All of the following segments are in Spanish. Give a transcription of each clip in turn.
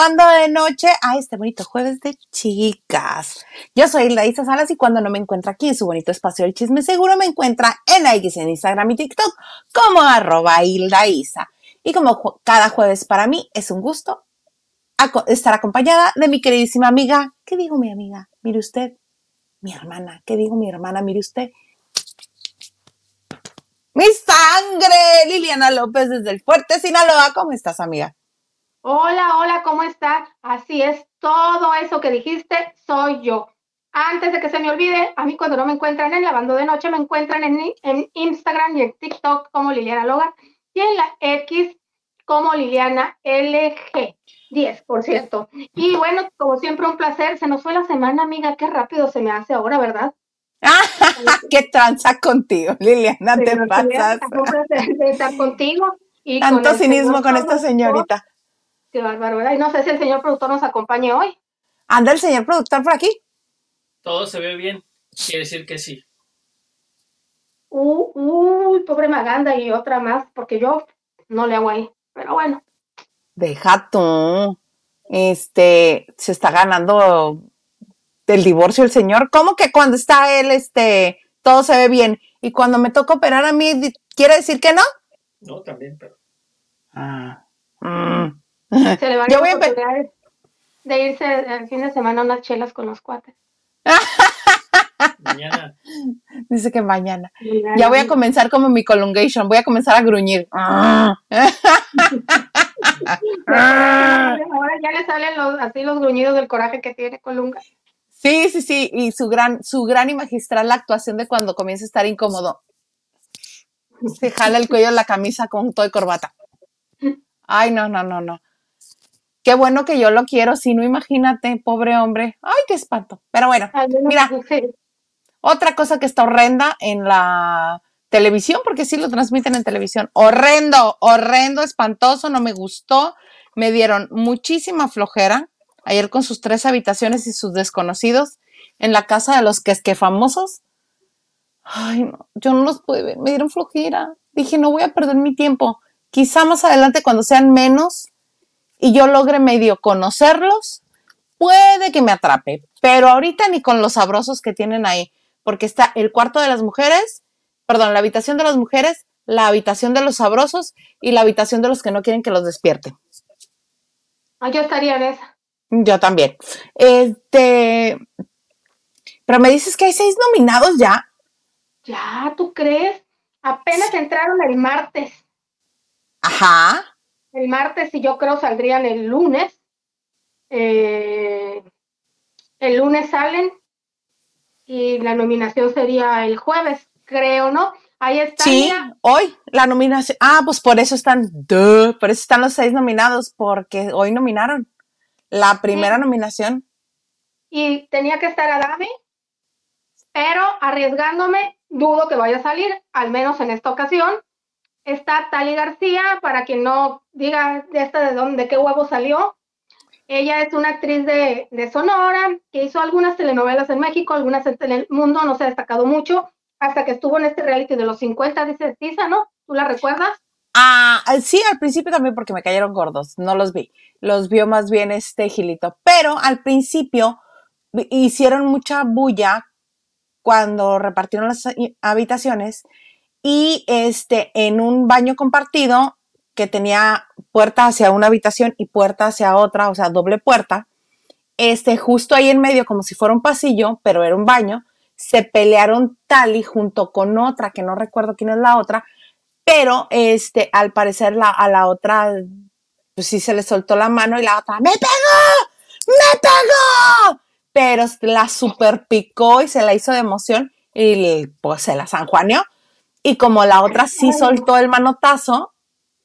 Bienvenidos a la banda de noche a este bonito jueves de chicas. Yo soy Hilda Isa Salas y cuando no me encuentra aquí en su bonito espacio del chisme seguro me encuentra en X en Instagram y TikTok como arroba Hilda Isa. Y como cada jueves para mí es un gusto estar acompañada de mi queridísima amiga. ¿Qué digo mi amiga? Mire usted. Mi hermana. ¿Qué digo mi hermana? Mire usted. Mi sangre, Liliana López desde el Fuerte Sinaloa. ¿Cómo estás, amiga? Hola, hola, ¿cómo estás? Así es, todo eso que dijiste soy yo. Antes de que se me olvide, a mí cuando no me encuentran en Lavando de Noche, me encuentran en, en Instagram y en TikTok como Liliana Logan y en la X como Liliana LG. 10, por cierto. Y bueno, como siempre, un placer. Se nos fue la semana, amiga. Qué rápido se me hace ahora, ¿verdad? ¡Qué tranza contigo, Liliana! te pasas. Un placer estar contigo. Y Tanto cinismo con esta señorita. Qué bárbaro, Y no sé si el señor productor nos acompañe hoy. ¿Anda el señor productor por aquí? Todo se ve bien. Quiere decir que sí. Uy, uy, pobre Maganda y otra más, porque yo no le hago ahí. Pero bueno. Deja tú. Este, se está ganando del divorcio el señor. ¿Cómo que cuando está él, este, todo se ve bien? Y cuando me toca operar a mí, ¿quiere decir que no? No, también, pero. Ah. Mm. Se le va a dar de irse el fin de semana a unas chelas con los cuates. mañana. Dice que mañana. Ya voy a comenzar como mi colungation, voy a comenzar a gruñir. Ahora ya le salen los, así los gruñidos del coraje que tiene Colunga. Sí, sí, sí, y su gran, su gran y magistral actuación de cuando comienza a estar incómodo. Se jala el cuello de la camisa con todo y corbata. Ay, no, no, no, no. Qué bueno que yo lo quiero, si no, imagínate, pobre hombre. Ay, qué espanto. Pero bueno, mira, otra cosa que está horrenda en la televisión, porque sí lo transmiten en televisión. Horrendo, horrendo, espantoso, no me gustó. Me dieron muchísima flojera ayer con sus tres habitaciones y sus desconocidos en la casa de los que es que famosos. Ay, no, yo no los pude ver, me dieron flojera. Dije, no voy a perder mi tiempo. Quizá más adelante, cuando sean menos, y yo logre medio conocerlos, puede que me atrape, pero ahorita ni con los sabrosos que tienen ahí, porque está el cuarto de las mujeres, perdón, la habitación de las mujeres, la habitación de los sabrosos y la habitación de los que no quieren que los despierten. Ah, yo estaría en esa. Yo también. Este, pero me dices que hay seis nominados ya. Ya, ¿tú crees? Apenas entraron el martes. Ajá el martes y yo creo saldrían el lunes. Eh, el lunes salen y la nominación sería el jueves, creo, ¿no? Ahí está. Sí, hoy la nominación. Ah, pues por eso están, por eso están los seis nominados, porque hoy nominaron la primera nominación. Y tenía que estar Adame, pero arriesgándome, dudo que vaya a salir, al menos en esta ocasión está Tali García, para quien no diga de esta de dónde, de qué huevo salió. Ella es una actriz de, Sonora que hizo algunas telenovelas en México, algunas en el mundo, no se ha destacado mucho, hasta que estuvo en este reality de los 50, dice Tisa, ¿no? ¿Tú la recuerdas? Ah, sí, al principio también porque me cayeron gordos, no los vi. Los vio más bien este Gilito. Pero al principio hicieron mucha bulla cuando repartieron las habitaciones y este, en un baño compartido que tenía puerta hacia una habitación y puerta hacia otra, o sea, doble puerta, este, justo ahí en medio, como si fuera un pasillo, pero era un baño, se pelearon Tali junto con otra, que no recuerdo quién es la otra, pero este, al parecer la, a la otra, pues sí se le soltó la mano y la otra, ¡me pegó! ¡Me pegó! Pero la super picó y se la hizo de emoción y pues se la sanjuaneó. Y como la otra sí soltó el manotazo,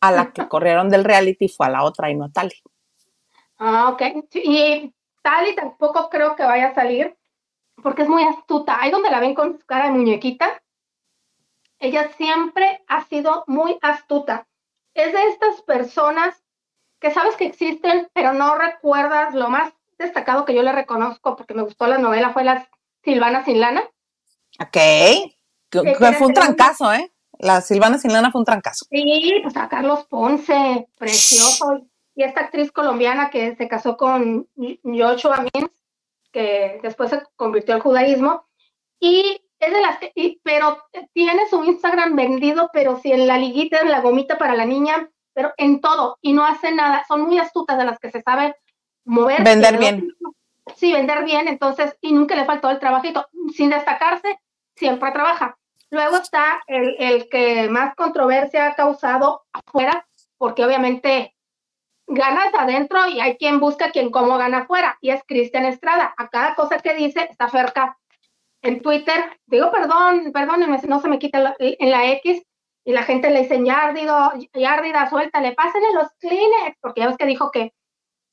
a la que corrieron del reality fue a la otra y no a Tali. Ah, ok. Y Tali tampoco creo que vaya a salir porque es muy astuta. Ahí donde la ven con su cara de muñequita, ella siempre ha sido muy astuta. Es de estas personas que sabes que existen, pero no recuerdas lo más destacado que yo le reconozco porque me gustó la novela fue la Silvana Sin Lana. Ok fue un trancazo, ¿eh? La Silvana Sin Lana fue un trancazo. Sí, pues a Carlos Ponce, precioso. y esta actriz colombiana que se casó con Joshua Mins, que después se convirtió al judaísmo, y es de las pero tiene su Instagram vendido, pero si en la liguita, en la gomita para la niña, pero en todo, y no hace nada, son muy astutas de las que se sabe mover. Vender bien. Sí, vender bien, entonces, y nunca le faltó el trabajito, sin destacarse, siempre trabaja. Luego está el, el que más controversia ha causado afuera, porque obviamente ganas adentro y hay quien busca quien cómo gana afuera, y es Cristian Estrada. A cada cosa que dice está cerca en Twitter. Digo, perdón, perdónenme, no se me quita en la X, y la gente le dice, Yardido, Yardida, suéltale, pásenle los Kleenex, porque ya ves que dijo que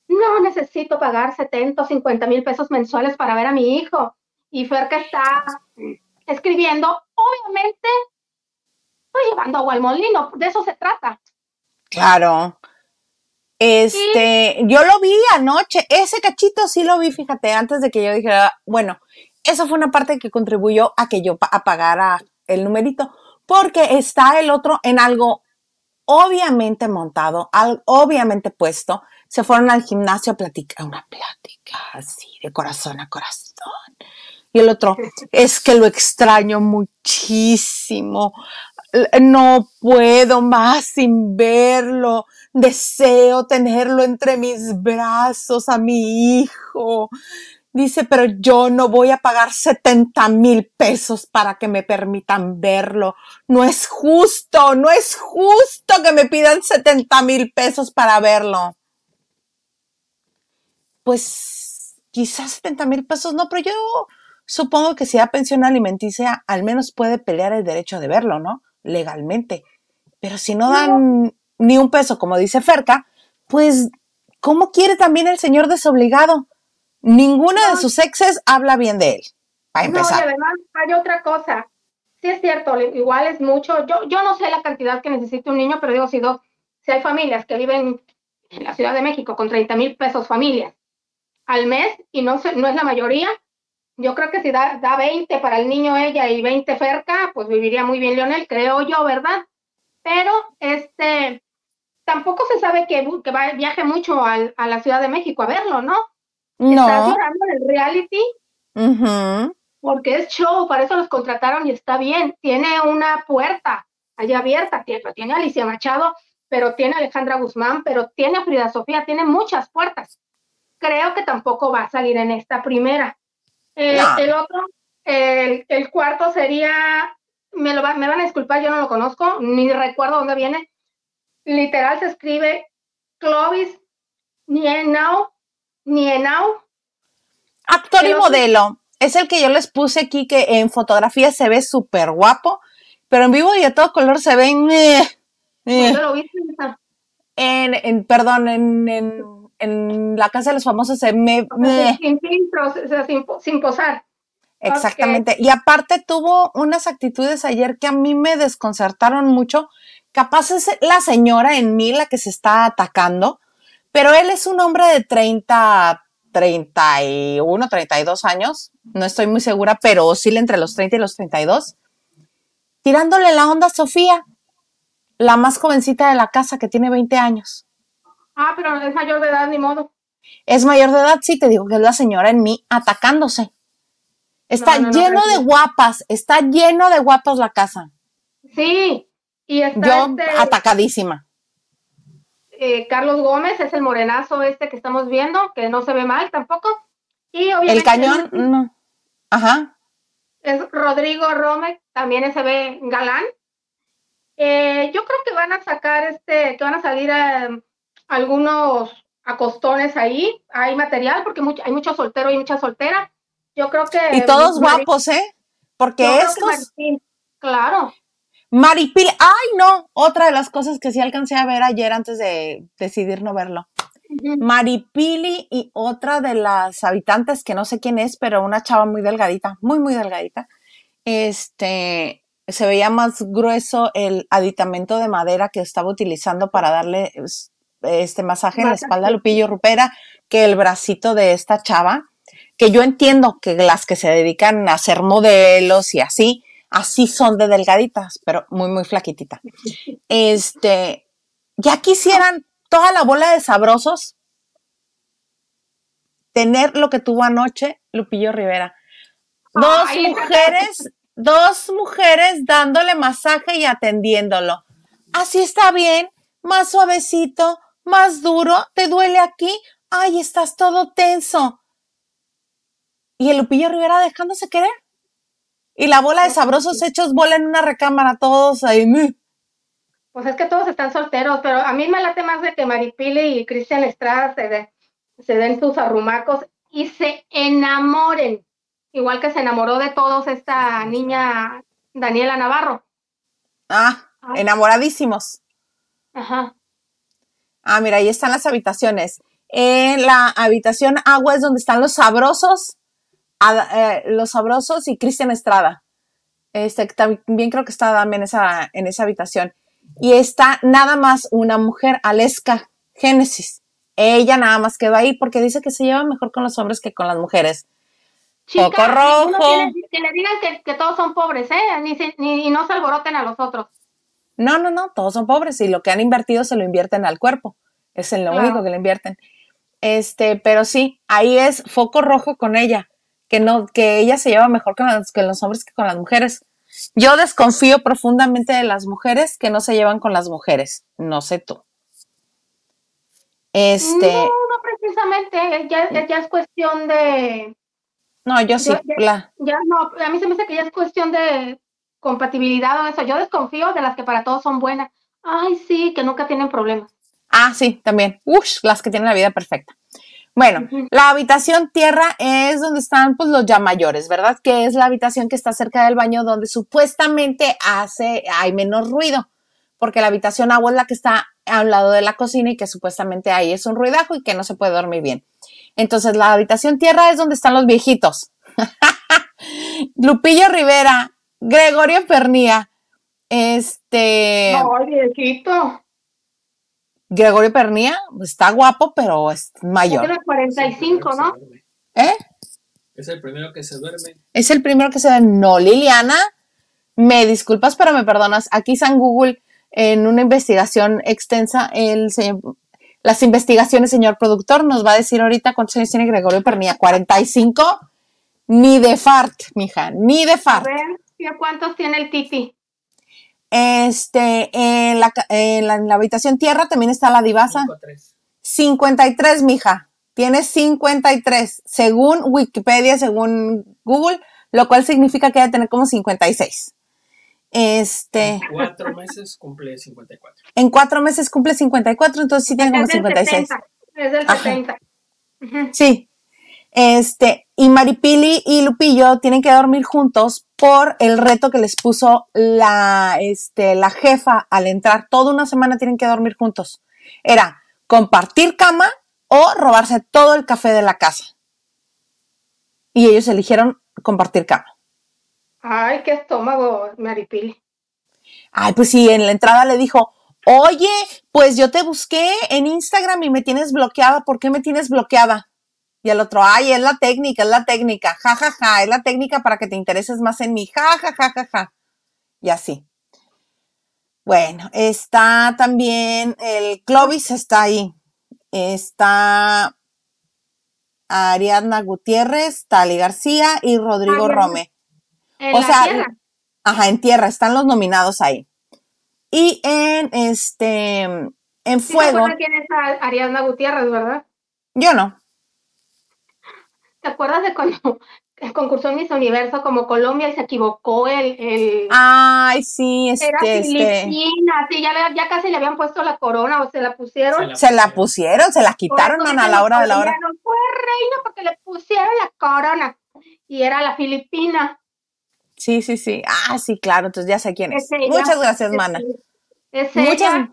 no necesito pagar 70 o 50 mil pesos mensuales para ver a mi hijo. Y Ferca está escribiendo, obviamente, estoy llevando agua al molino, de eso se trata. Claro. Este, yo lo vi anoche, ese cachito sí lo vi, fíjate, antes de que yo dijera, bueno, eso fue una parte que contribuyó a que yo apagara el numerito, porque está el otro en algo obviamente montado, obviamente puesto. Se fueron al gimnasio a platicar, una plática así, de corazón a corazón. Y el otro, es que lo extraño muchísimo. No puedo más sin verlo. Deseo tenerlo entre mis brazos a mi hijo. Dice, pero yo no voy a pagar 70 mil pesos para que me permitan verlo. No es justo, no es justo que me pidan 70 mil pesos para verlo. Pues quizás 70 mil pesos no, pero yo supongo que si da pensión alimenticia, al menos puede pelear el derecho de verlo, ¿no? Legalmente. Pero si no dan ni un peso, como dice Ferca, pues, ¿cómo quiere también el señor desobligado? Ninguna de sus exes habla bien de él, para empezar. No, y además hay otra cosa. Sí es cierto, igual es mucho. Yo, yo no sé la cantidad que necesita un niño, pero digo, si, dos, si hay familias que viven en la Ciudad de México con 30 mil pesos familias al mes y no, no es la mayoría, yo creo que si da, da 20 para el niño ella y 20 cerca, pues viviría muy bien Leonel, creo yo, ¿verdad? Pero este tampoco se sabe que, que viaje mucho al, a la Ciudad de México a verlo, ¿no? No. Está llorando en el reality porque es show, para eso los contrataron y está bien. Tiene una puerta allá abierta, tiene, tiene Alicia Machado, pero tiene Alejandra Guzmán, pero tiene a Frida Sofía, tiene muchas puertas. Creo que tampoco va a salir en esta primera. Eh, el otro, el, el, cuarto sería, me, lo me van a disculpar, yo no lo conozco, ni recuerdo dónde viene. Literal se escribe Clovis Nienau Nienau. Actor y modelo. Es el que yo les puse aquí que en fotografía se ve súper guapo, pero en vivo y a todo color se ven... Eh, eh. lo viste? En, en, perdón, en, en, en, la casa de los famosos se me... Sin, sin, sin, posar. Exactamente. Y aparte tuvo unas actitudes ayer que a mí me desconcertaron mucho. Capaz es la señora en mí la que se está atacando, pero él es un hombre de 30, 31, 32 años, no estoy muy segura, pero oscila entre los 30 y los 32, tirándole la onda a Sofía, la más jovencita de la casa que tiene 20 años. Ah, pero es mayor de edad, ni modo. Es mayor de edad, sí, te digo que es la señora en mí atacándose. Está lleno de guapas, está lleno de guapas la casa. Sí, y está Yo este atacadísima. Eh, Carlos Gómez es el morenazo este que estamos viendo, que no se ve mal tampoco. Y obviamente, el cañón, no. Ajá. Es Rodrigo Rómez, también se ve galán. Eh, yo creo que van a sacar este, que van a salir eh, algunos acostones ahí, hay material, porque hay mucho soltero y mucha soltera. Yo creo que. Y todos guapos, ¿eh? Porque estos. claro. Maripili, ay no, otra de las cosas que sí alcancé a ver ayer antes de decidir no verlo. Maripili y otra de las habitantes que no sé quién es, pero una chava muy delgadita, muy, muy delgadita. Este, se veía más grueso el aditamento de madera que estaba utilizando para darle este masaje en la espalda Lupillo Rupera que el bracito de esta chava, que yo entiendo que las que se dedican a hacer modelos y así, así son de delgaditas, pero muy, muy flaquitita. Este, ya quisieran toda la bola de sabrosos tener lo que tuvo anoche Lupillo Rivera. Dos Ay, mujeres, dos mujeres dándole masaje y atendiéndolo. Así está bien, más suavecito, más duro, ¿te duele aquí? Ay, estás todo tenso. Y el Lupillo Rivera dejándose querer. Y la bola de sabrosos hechos bola en una recámara, todos ahí. Pues es que todos están solteros, pero a mí me late más de que Maripili y Cristian Estrada se, de- se den sus arrumacos y se enamoren, igual que se enamoró de todos esta niña Daniela Navarro. Ah, enamoradísimos. Ajá. Ah, mira, ahí están las habitaciones. En la habitación agua es donde están los sabrosos, Ada- eh, los sabrosos y Cristian Estrada. Este, también creo que está Adame en esa, en esa habitación. Y está nada más una mujer, Aleska Génesis. Ella nada más quedó ahí porque dice que se lleva mejor con los hombres que con las mujeres. Chica, rojo. tiene- que le digan que, que todos son pobres, ¿eh? Ni, se- ni- y no se alboroten a los otros. No, no, no, todos son pobres y lo que han invertido se lo invierten al cuerpo. Es en lo único que le invierten. Este, pero sí, ahí es foco rojo con ella, que no, que ella se lleva mejor con, los hombres que con las mujeres. Yo desconfío profundamente de las mujeres que no se llevan con las mujeres. No sé tú. Este, No, no precisamente, ya, ya es cuestión de, no, yo sí, yo- la- ya no, a mí se me hace que ya es cuestión de compatibilidad o eso. Yo desconfío de las que para todos son buenas. Ay, sí, que nunca tienen problemas. Ah, sí, también. Ush, las que tienen la vida perfecta. Bueno, la habitación tierra es donde están pues los ya mayores, ¿verdad? Que es la habitación que está cerca del baño donde supuestamente hace, hay menos ruido, porque la habitación agua es la que está a un lado de la cocina y que supuestamente ahí es un ruidajo y que no se puede dormir bien. Entonces, la habitación tierra es donde están los viejitos. Lupillo Rivera, Gregorio Pernía, este... No, viejito. Gregorio Pernía pues, está guapo, pero es mayor. Tiene 45, Es el ¿no? primero que se duerme. ¿Eh? Es el primero que se duerme. Es el primero que se ve. No, Liliana, me disculpas, pero me perdonas. Aquí San Google, en una investigación extensa, el señor- las investigaciones, señor productor, nos va a decir ahorita cuántos años tiene Gregorio Pernía. 45, ni de fart, mija, ni de A fart. ver, ¿y a ¿cuántos tiene el Titi? Este, en la, en la, en la habitación tierra también está la divasa. 5 3. 53, mija. Tiene 53, según Wikipedia, según Google, lo cual significa que debe tener como 56. Este, Cuatro meses cumple 54. en cuatro meses cumple 54, entonces sí tiene como Es del 56. 70. Es del Ajá. 70. Ujú. Sí. Este, y Maripili y Lupillo tienen que dormir juntos por el reto que les puso la, este, la jefa al entrar. Toda una semana tienen que dormir juntos. Era compartir cama o robarse todo el café de la casa. Y ellos eligieron compartir cama. Ay, qué estómago, Maripili. Ay, pues sí, en la entrada le dijo, oye, pues yo te busqué en Instagram y me tienes bloqueada, ¿por qué me tienes bloqueada? Y el otro, ay, es la técnica, es la técnica, ja, ja, ja, es la técnica para que te intereses más en mí, ja, ja, ja, ja, ja. Y así. Bueno, está también el Clovis, está ahí. Está Ariadna Gutiérrez, Tali García y Rodrigo. Rome. En O la sea, tierra. Ajá, en tierra, están los nominados ahí. Y en este, en ¿Sí se fuego, quién es Ariadna Gutiérrez, verdad? yo no. ¿Te acuerdas de cuando concursó en Miss Universo como Colombia y se equivocó el... el Ay, sí, era este, este, Filipina, sí, ya, le- ya casi le habían puesto la corona o se la pusieron. Se la- se la pusieron, se la quitaron man, a la hora de la hora. colombianos, Fue reina porque le pusieron la corona. Y era la Filipina. Sí, sí, sí. Ah, sí, claro, entonces ya sé quién es. Es ella. Muchas gracias, Es- mana. Es Muchas-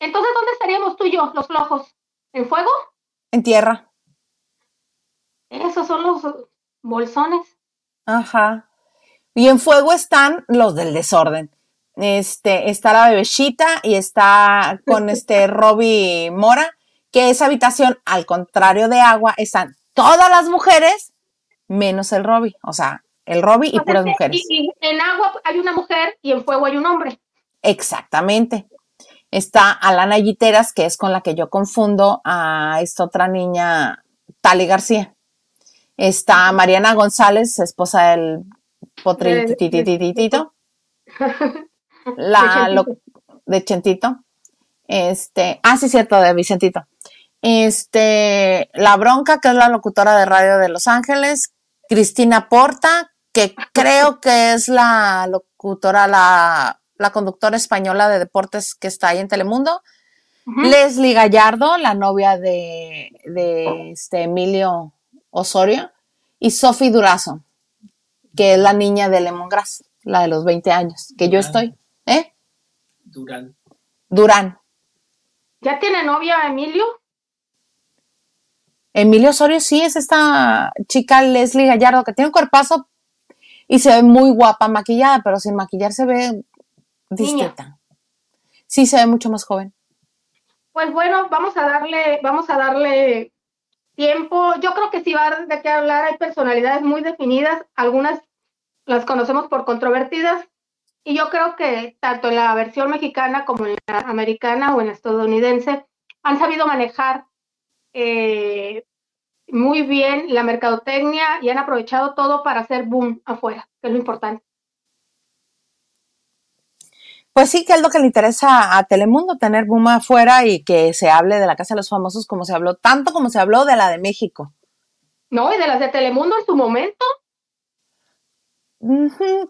Entonces, ¿dónde estaríamos tú y yo, los flojos? ¿En fuego? En tierra. Esos son los bolsones. Ajá. Y en fuego están los del desorden. Este, está la bebecita y está con este Robbie Mora, que esa habitación, al contrario de agua, están todas las mujeres menos el Robbie. O sea, el Robbie y O sea, puras mujeres. y- y en agua hay una mujer y en fuego hay un hombre. Exactamente. Está Alana Yiteras, que es con la que yo confundo a esta otra niña, Tali García. Está Mariana González, esposa del potrititititito. La De Chentito. de Chentito. Este, ah, sí, cierto, de Vicentito. Este, La Bronca, que es la locutora de radio de Los Ángeles. Cristina Porta, que creo que es la locutora, la, la conductora española de deportes que está ahí en Telemundo. Leslie Gallardo, la novia de, de este Emilio Osorio. Y Sophie Durazo, que es la niña de Lemongrass, la de los 20 años, que yo estoy. ¿Eh? Durán. Durán. ¿Ya tiene novia Emilio? Emilio Osorio sí es esta chica Leslie Gallardo que tiene un cuerpazo y se ve muy guapa maquillada, pero sin maquillar se ve distinta. Sí, se ve mucho más joven. Pues bueno, vamos a darle, vamos a darle tiempo. Yo creo que sí va de qué hablar. Hay personalidades muy definidas, algunas las conocemos por controvertidas, y yo creo que tanto en la versión mexicana como en la americana o en la estadounidense han sabido manejar eh, muy bien la mercadotecnia y han aprovechado todo para hacer boom afuera, que es lo importante. Pues sí, que es lo que le interesa a Telemundo, tener boom afuera y que se hable de la Casa de los Famosos como se habló, tanto como se habló de la de México. No, y de las de Telemundo en su momento,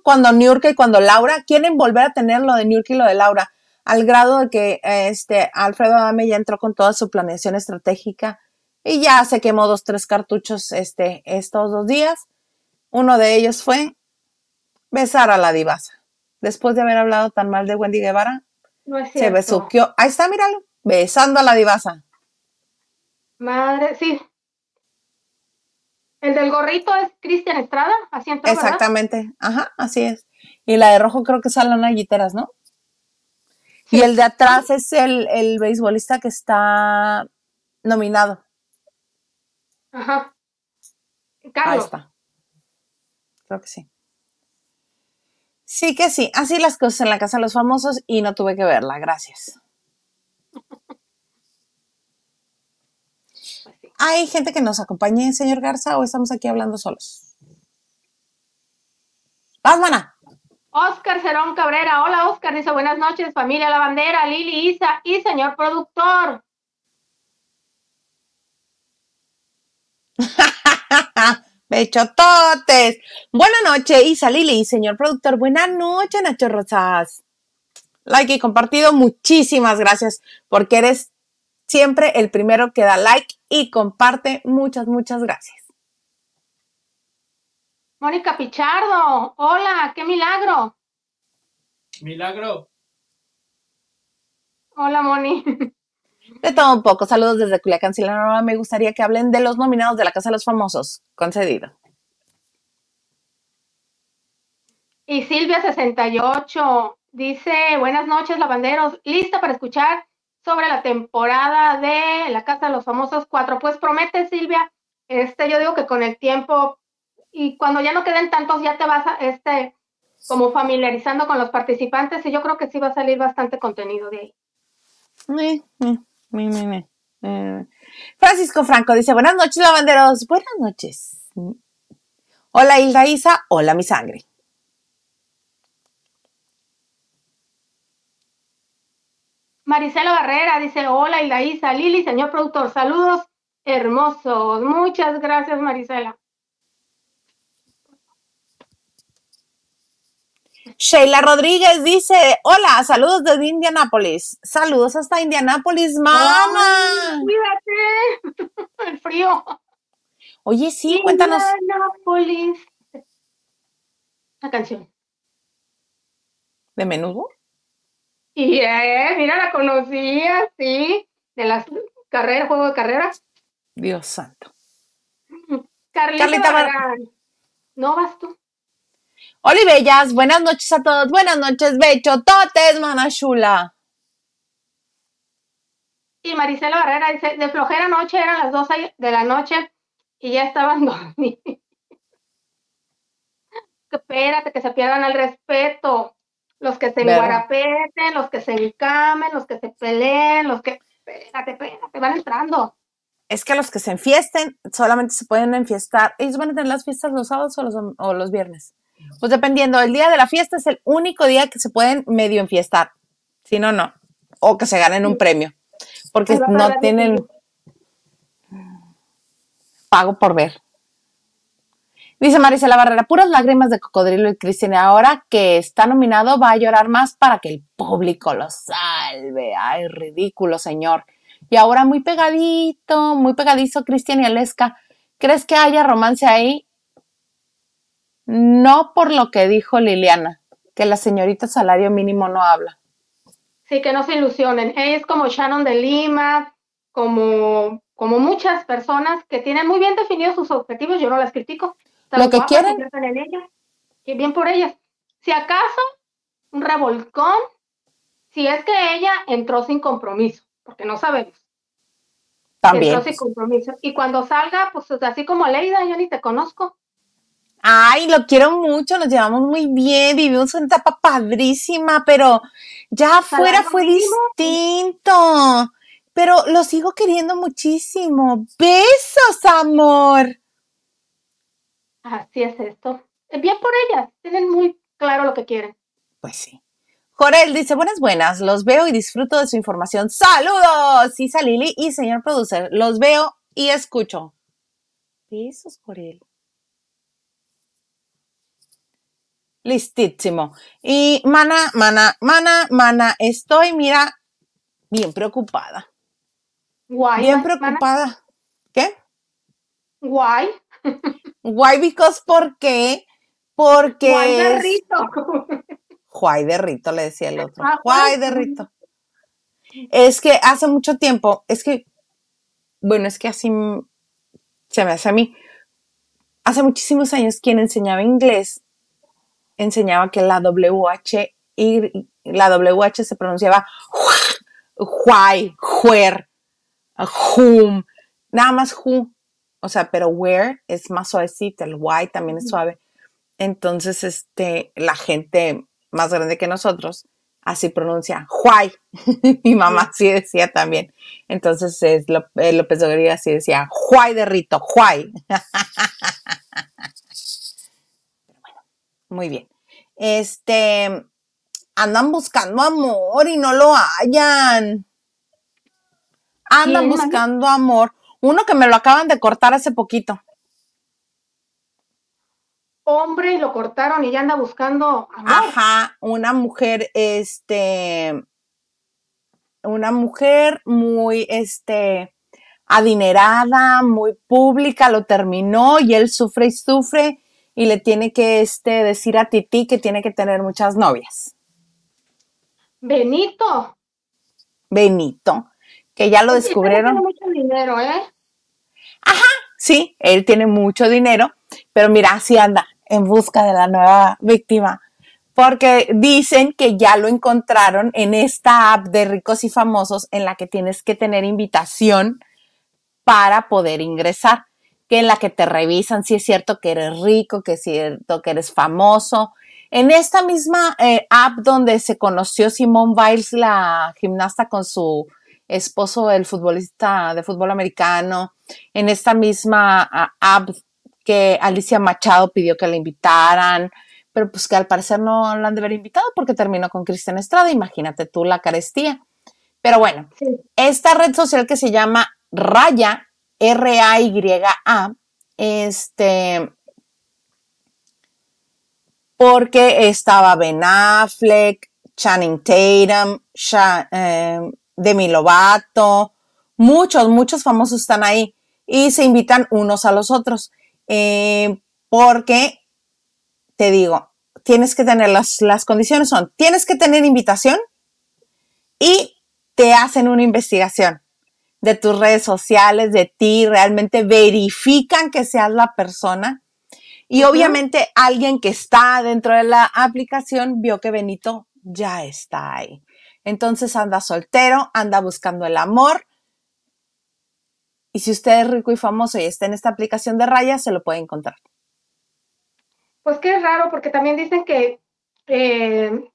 Cuando Niurka y cuando Laura quieren volver a tener lo de Niurka y lo de Laura, al grado de que este Alfredo Adame ya entró con toda su planeación estratégica y ya se quemó dos, tres cartuchos este, estos dos días. Uno de ellos fue besar a la divasa. Después de haber hablado tan mal de Wendy Guevara, no es se besuqueó. Ahí está, míralo, besando a la divasa. Madre, sí. El del gorrito es Cristian Estrada, así entró, ¿verdad? Exactamente, ajá, así es. Y la de rojo creo que es Alana Guiteras, ¿no? Y el de atrás es el, el beisbolista que está nominado. Ajá. Ahí está. Creo que sí. Sí que sí, así las cosas en la casa de los famosos y no tuve que verla, gracias. ¿Hay gente que nos acompañe, señor Garza, o estamos aquí hablando solos? ¡Vas, mana! Oscar Cerón Cabrera, hola Oscar, dice buenas noches, familia La Bandera, Lili, Isa y señor productor. Bechototes. Buenas noches, Isa Lili, señor productor. Buenas noches, Nacho Rosas. Like y compartido, muchísimas gracias porque eres siempre el primero que da like y comparte. Muchas, muchas gracias. Mónica Pichardo, hola, qué milagro. Milagro. Hola, Moni. De todo un poco. Saludos desde Culiacán, Sinaloa. Me gustaría que hablen de los nominados de la Casa de los Famosos. Concedido. Y Silvia 68 dice, buenas noches, lavanderos, lista para escuchar sobre la temporada de La Casa de los Famosos 4. Pues promete, Silvia, este, yo digo que con el tiempo y cuando ya no queden tantos, ya te vas a, este, como familiarizando con los participantes y yo creo que sí va a salir bastante contenido de ahí. Eh, eh, Eh. Francisco Franco dice, buenas noches, lavanderos. Buenas noches. Hola, Hilda Isa. Hola, mi sangre. Marisela Barrera dice, hola Hilda Isa, Lili, señor productor, saludos hermosos. Muchas gracias, Marisela. Sheila Rodríguez dice, hola, saludos desde Indianápolis. Saludos hasta Indianápolis, mamá. Cuídate. El frío. Oye, sí, cuéntanos. Indianápolis. La canción. ¿De menudo? Y eh, mira, la conocía, sí, de las carreras, juego de carreras. Dios santo. Carlita, Carlita Barragán. No vas tú. Oli Bellas, buenas noches a todos. Buenas noches, Bechototes, mana chula. Y Marisela Barrera dice, de flojera noche, eran las 12 de la noche y ya estaban dormidos. Espérate, que se pierdan el respeto. Los que se ¿Verdad? enguarapeten, los que se encamen, los que se peleen, los que... Espérate, espérate, van entrando. Es que los que se enfiesten solamente se pueden enfiestar. Ellos van a tener las fiestas los sábados o los, o los viernes. Pues dependiendo, el día de la fiesta es el único día que se pueden medio enfiestar. Si no, no. O que se ganen un premio. Porque no tienen pago por ver. Dice Marisela Barrera, puras lágrimas de cocodrilo y Cristian. Y ahora que está nominado, va a llorar más para que el público lo salve. Ay, ridículo, señor. Y ahora muy pegadito, muy pegadizo, Cristian y Aleska. ¿Crees que haya romance ahí? No por lo que dijo Liliana, que la señorita salario mínimo no habla. Sí, que no se ilusionen. Es como Shannon de Lima, como, como muchas personas que tienen muy bien definidos sus objetivos, yo no las critico. Lo que quieren. piensan en ellas. Y bien por ellas. Si acaso, un revolcón, si es que ella entró sin compromiso, porque no sabemos. También. Entró sin compromiso. Y cuando salga, pues así como Leida, yo ni te conozco. Ay, lo quiero mucho, nos llevamos muy bien, vivimos una etapa padrísima, pero ya afuera fue distinto. Pero lo sigo queriendo muchísimo. Besos, amor. Así es esto. Eh, Bien por ellas, tienen muy claro lo que quieren. Pues sí. Jorel dice, buenas, buenas, los veo y disfruto de su información. ¡Saludos! Isa Lili y señor producer, los veo y escucho. Besos, Jorel. Listísimo. Y mana, mana, mana, mana, estoy, mira, bien preocupada. Guay. Bien mana, preocupada. ¿Qué? Guay. Why because ¿por qué? Porque Guay de rito. Juay de Rito, le decía el otro. Ah, Juay. de Rito. Es que hace mucho tiempo, es que, bueno, es que así se me hace a mí. Hace muchísimos años quien enseñaba inglés enseñaba que la WH y la WH se pronunciaba Juay, Juer, Hum, nada más Hu. O sea, pero where es más suavecito, el Y también es suave. Entonces, este, la gente más grande que nosotros así pronuncia Juay. Mi mamá así decía también. Entonces, es eh, López Obrador así decía Juay de Rito, Juay. Muy bien. Este, andan buscando amor y no lo hallan. Andan buscando amor. Uno que me lo acaban de cortar hace poquito. Hombre, y lo cortaron y ya anda buscando amor. Ajá, una mujer, este, una mujer muy, este, adinerada, muy pública, lo terminó y él sufre y sufre y le tiene que, este, decir a Titi que tiene que tener muchas novias. Benito. Benito, que ya lo descubrieron. Tiene mucho dinero, ¿eh? Sí, él tiene mucho dinero, pero mira, así anda en busca de la nueva víctima. Porque dicen que ya lo encontraron en esta app de ricos y famosos en la que tienes que tener invitación para poder ingresar, que en la que te revisan si es cierto que eres rico, que es cierto que eres famoso. En esta misma eh, app donde se conoció Simone Biles, la gimnasta, con su esposo, el futbolista de fútbol americano, en esta misma app que Alicia Machado pidió que la invitaran, pero pues que al parecer no la han de haber invitado porque terminó con Cristian Estrada, imagínate tú la carestía. Pero bueno, Sí. esta red social que se llama Raya, R-A-Y-A, este, porque estaba Ben Affleck, Channing Tatum, eh, Demi Lovato, muchos, muchos famosos están ahí y se invitan unos a los otros. Eh, porque, te digo, tienes que tener las, las condiciones son, tienes que tener invitación y te hacen una investigación de tus redes sociales, de ti, realmente verifican que seas la persona. Y obviamente alguien que está dentro de la aplicación vio que Benito ya está ahí. Entonces anda soltero, anda buscando el amor. Y si usted es rico y famoso y está en esta aplicación de rayas, se lo puede encontrar. Pues qué raro, porque también dicen que eh,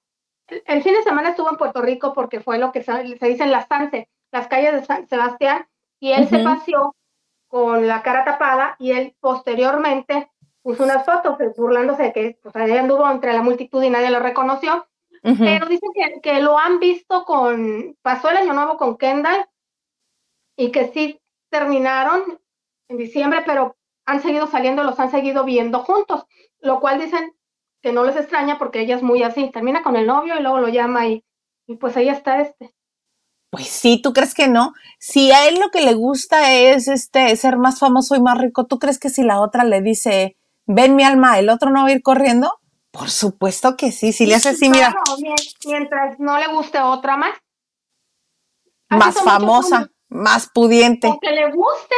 el, fin de semana estuvo en Puerto Rico porque fue lo que se, se dice en las Sanse, las calles de San Sebastián, y él se paseó con la cara tapada y él posteriormente puso unas fotos pues, burlándose de que pues, ahí anduvo entre la multitud y nadie lo reconoció, pero dicen que, que lo han visto con, pasó el año nuevo con Kendall y que sí terminaron en diciembre, pero han seguido saliendo, los han seguido viendo juntos, lo cual dicen que no les extraña porque ella es muy así, termina con el novio y luego lo llama y, y pues ahí está este. Pues sí, ¿tú crees que no? Si a él lo que le gusta es este ser más famoso y más rico, ¿tú crees que si la otra le dice, ven mi alma, el otro no va a ir corriendo? Por supuesto que sí, si le hace así, mira, Claro, mientras no le guste otra más. Más famosa, más pudiente. con que le guste.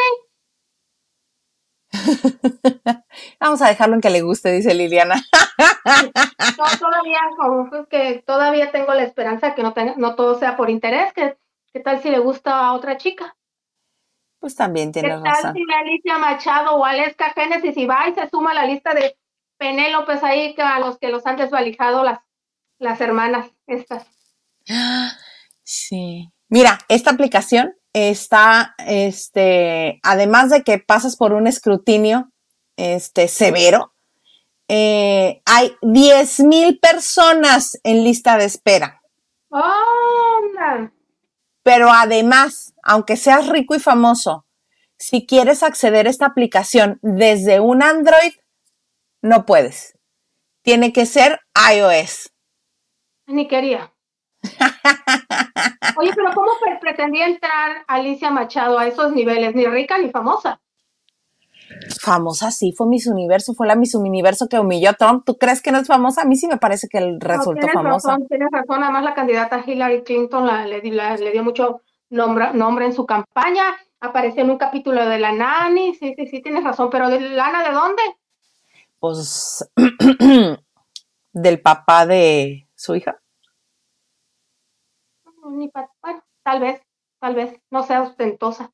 Vamos a dejarlo en que le guste, dice Liliana. No, todavía, como que todavía tengo la esperanza de que no, tenga, no todo sea por interés. que ¿Qué tal si le gusta a otra chica? Pues también ¿Qué tienes tal razón. si Alicia Machado o Aleska Génesis y va y se suma a la lista de Penélopes ahí que a los que los han desvalijado las, las hermanas estas? Sí. Mira, esta aplicación está, este, además de que pasas por un escrutinio, este, severo, eh, hay 10 mil personas en lista de espera. ¡Onda! Pero además, aunque seas rico y famoso, si quieres acceder a esta aplicación desde un Android, no puedes. Tiene que ser iOS. Ni quería. Oye, pero ¿cómo pre- pretendía entrar Alicia Machado a esos niveles? Ni rica ni famosa. Famosa sí, fue Miss Universo, fue la Miss Universo que humilló a Trump. ¿Tú crees que no es famosa? A mí sí me parece que No, resultó tienes famosa. razón, tienes razón. Además, la candidata Hillary Clinton la- le, la- le dio mucho nombra- nombre en su campaña. Apareció en un capítulo de La Nani. Sí, sí, sí, tienes razón. Pero ¿de Lana de dónde? Pues del papá de su hija. Ni bueno, tal vez, tal vez. No sea ostentosa.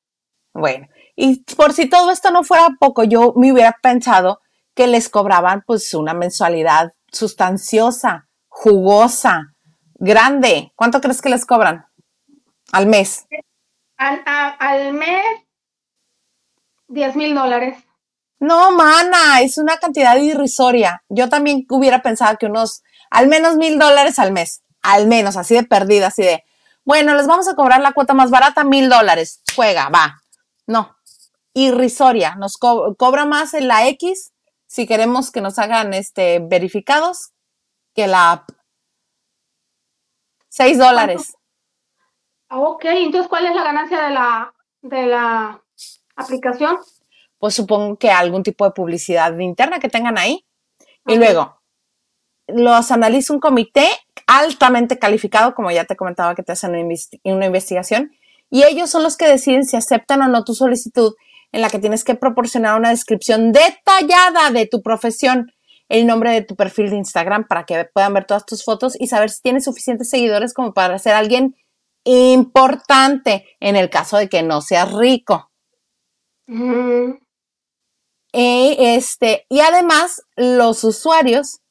Bueno, y por si todo esto no fuera poco, yo me hubiera pensado que les cobraban pues una mensualidad sustanciosa, jugosa, grande. ¿Cuánto crees que les cobran al mes? Al, a- al mes, 10 mil dólares. No, mana, es una cantidad irrisoria. Yo también hubiera pensado que unos, al menos mil dólares al mes, al menos, así de perdida, así de, bueno, les vamos a cobrar la cuota más barata, mil dólares, juega, va. No, irrisoria, nos co- cobra más en la X si queremos que nos hagan este verificados que la app. Seis dólares. Ah, Ok, entonces, ¿cuál es la ganancia de la, de la aplicación? Pues supongo que algún tipo de publicidad interna que tengan ahí. Y luego, los analiza un comité altamente calificado, como ya te comentaba que te hacen una, investi- una investigación, y ellos son los que deciden si aceptan o no tu solicitud, en la que tienes que proporcionar una descripción detallada de tu profesión, el nombre de tu perfil de Instagram para que puedan ver todas tus fotos y saber si tienes suficientes seguidores como para ser alguien importante en el caso de que no seas rico. Mm, este, y además, los usuarios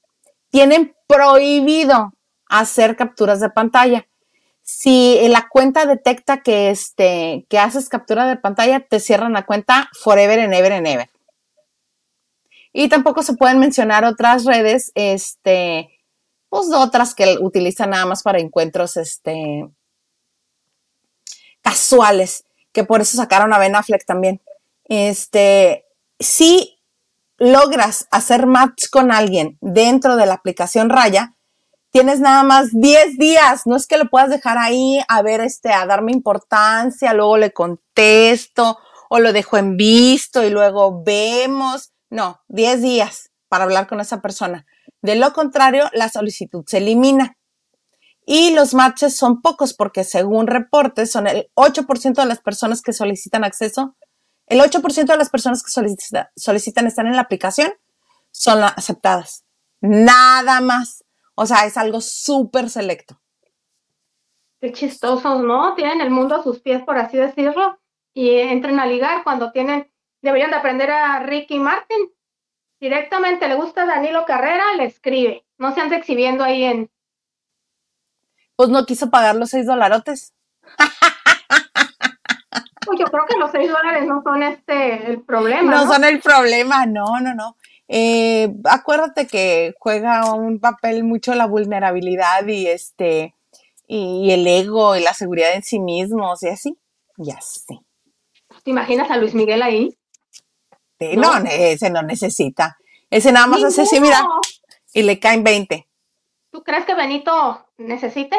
tienen prohibido hacer capturas de pantalla. Si la cuenta detecta que, este, que haces captura de pantalla, te cierran la cuenta forever and ever and ever. Y tampoco se pueden mencionar otras redes, este, pues otras que utilizan nada más para encuentros, este, casuales, que por eso sacaron a Ben Affleck también. Este, si logras hacer match con alguien dentro de la aplicación Raya, tienes nada más 10 días, no es que lo puedas dejar ahí a ver, este, a darme importancia, luego le contesto o lo dejo en visto y luego vemos. No, 10 días para hablar con esa persona. De lo contrario, la solicitud se elimina. Y los matches son pocos porque según reportes son el 8% de las personas que solicitan acceso el 8% de las personas que solicita- solicitan estar en la aplicación son aceptadas. Nada más. O sea, es algo súper selecto. qué chistosos, ¿no? Tienen el mundo a sus pies, por así decirlo, y entran a ligar cuando tienen, deberían de aprender a Ricky Martin. Directamente le gusta Danilo Carrera, le escribe. No se ande exhibiendo ahí en, Pues no quiso pagar los seis dolarotes. Pues yo creo que los seis dólares no son este el problema. No No, son el problema, no, no, no. Eh, acuérdate que juega un papel mucho la vulnerabilidad y este y el ego y la seguridad en sí mismos y así. Ya sé. ¿Te imaginas a Luis Miguel ahí? No. No, ese no necesita. Ese nada más hace así, mira, Ninguno. y le caen 20. ¿Tú crees que Benito necesite?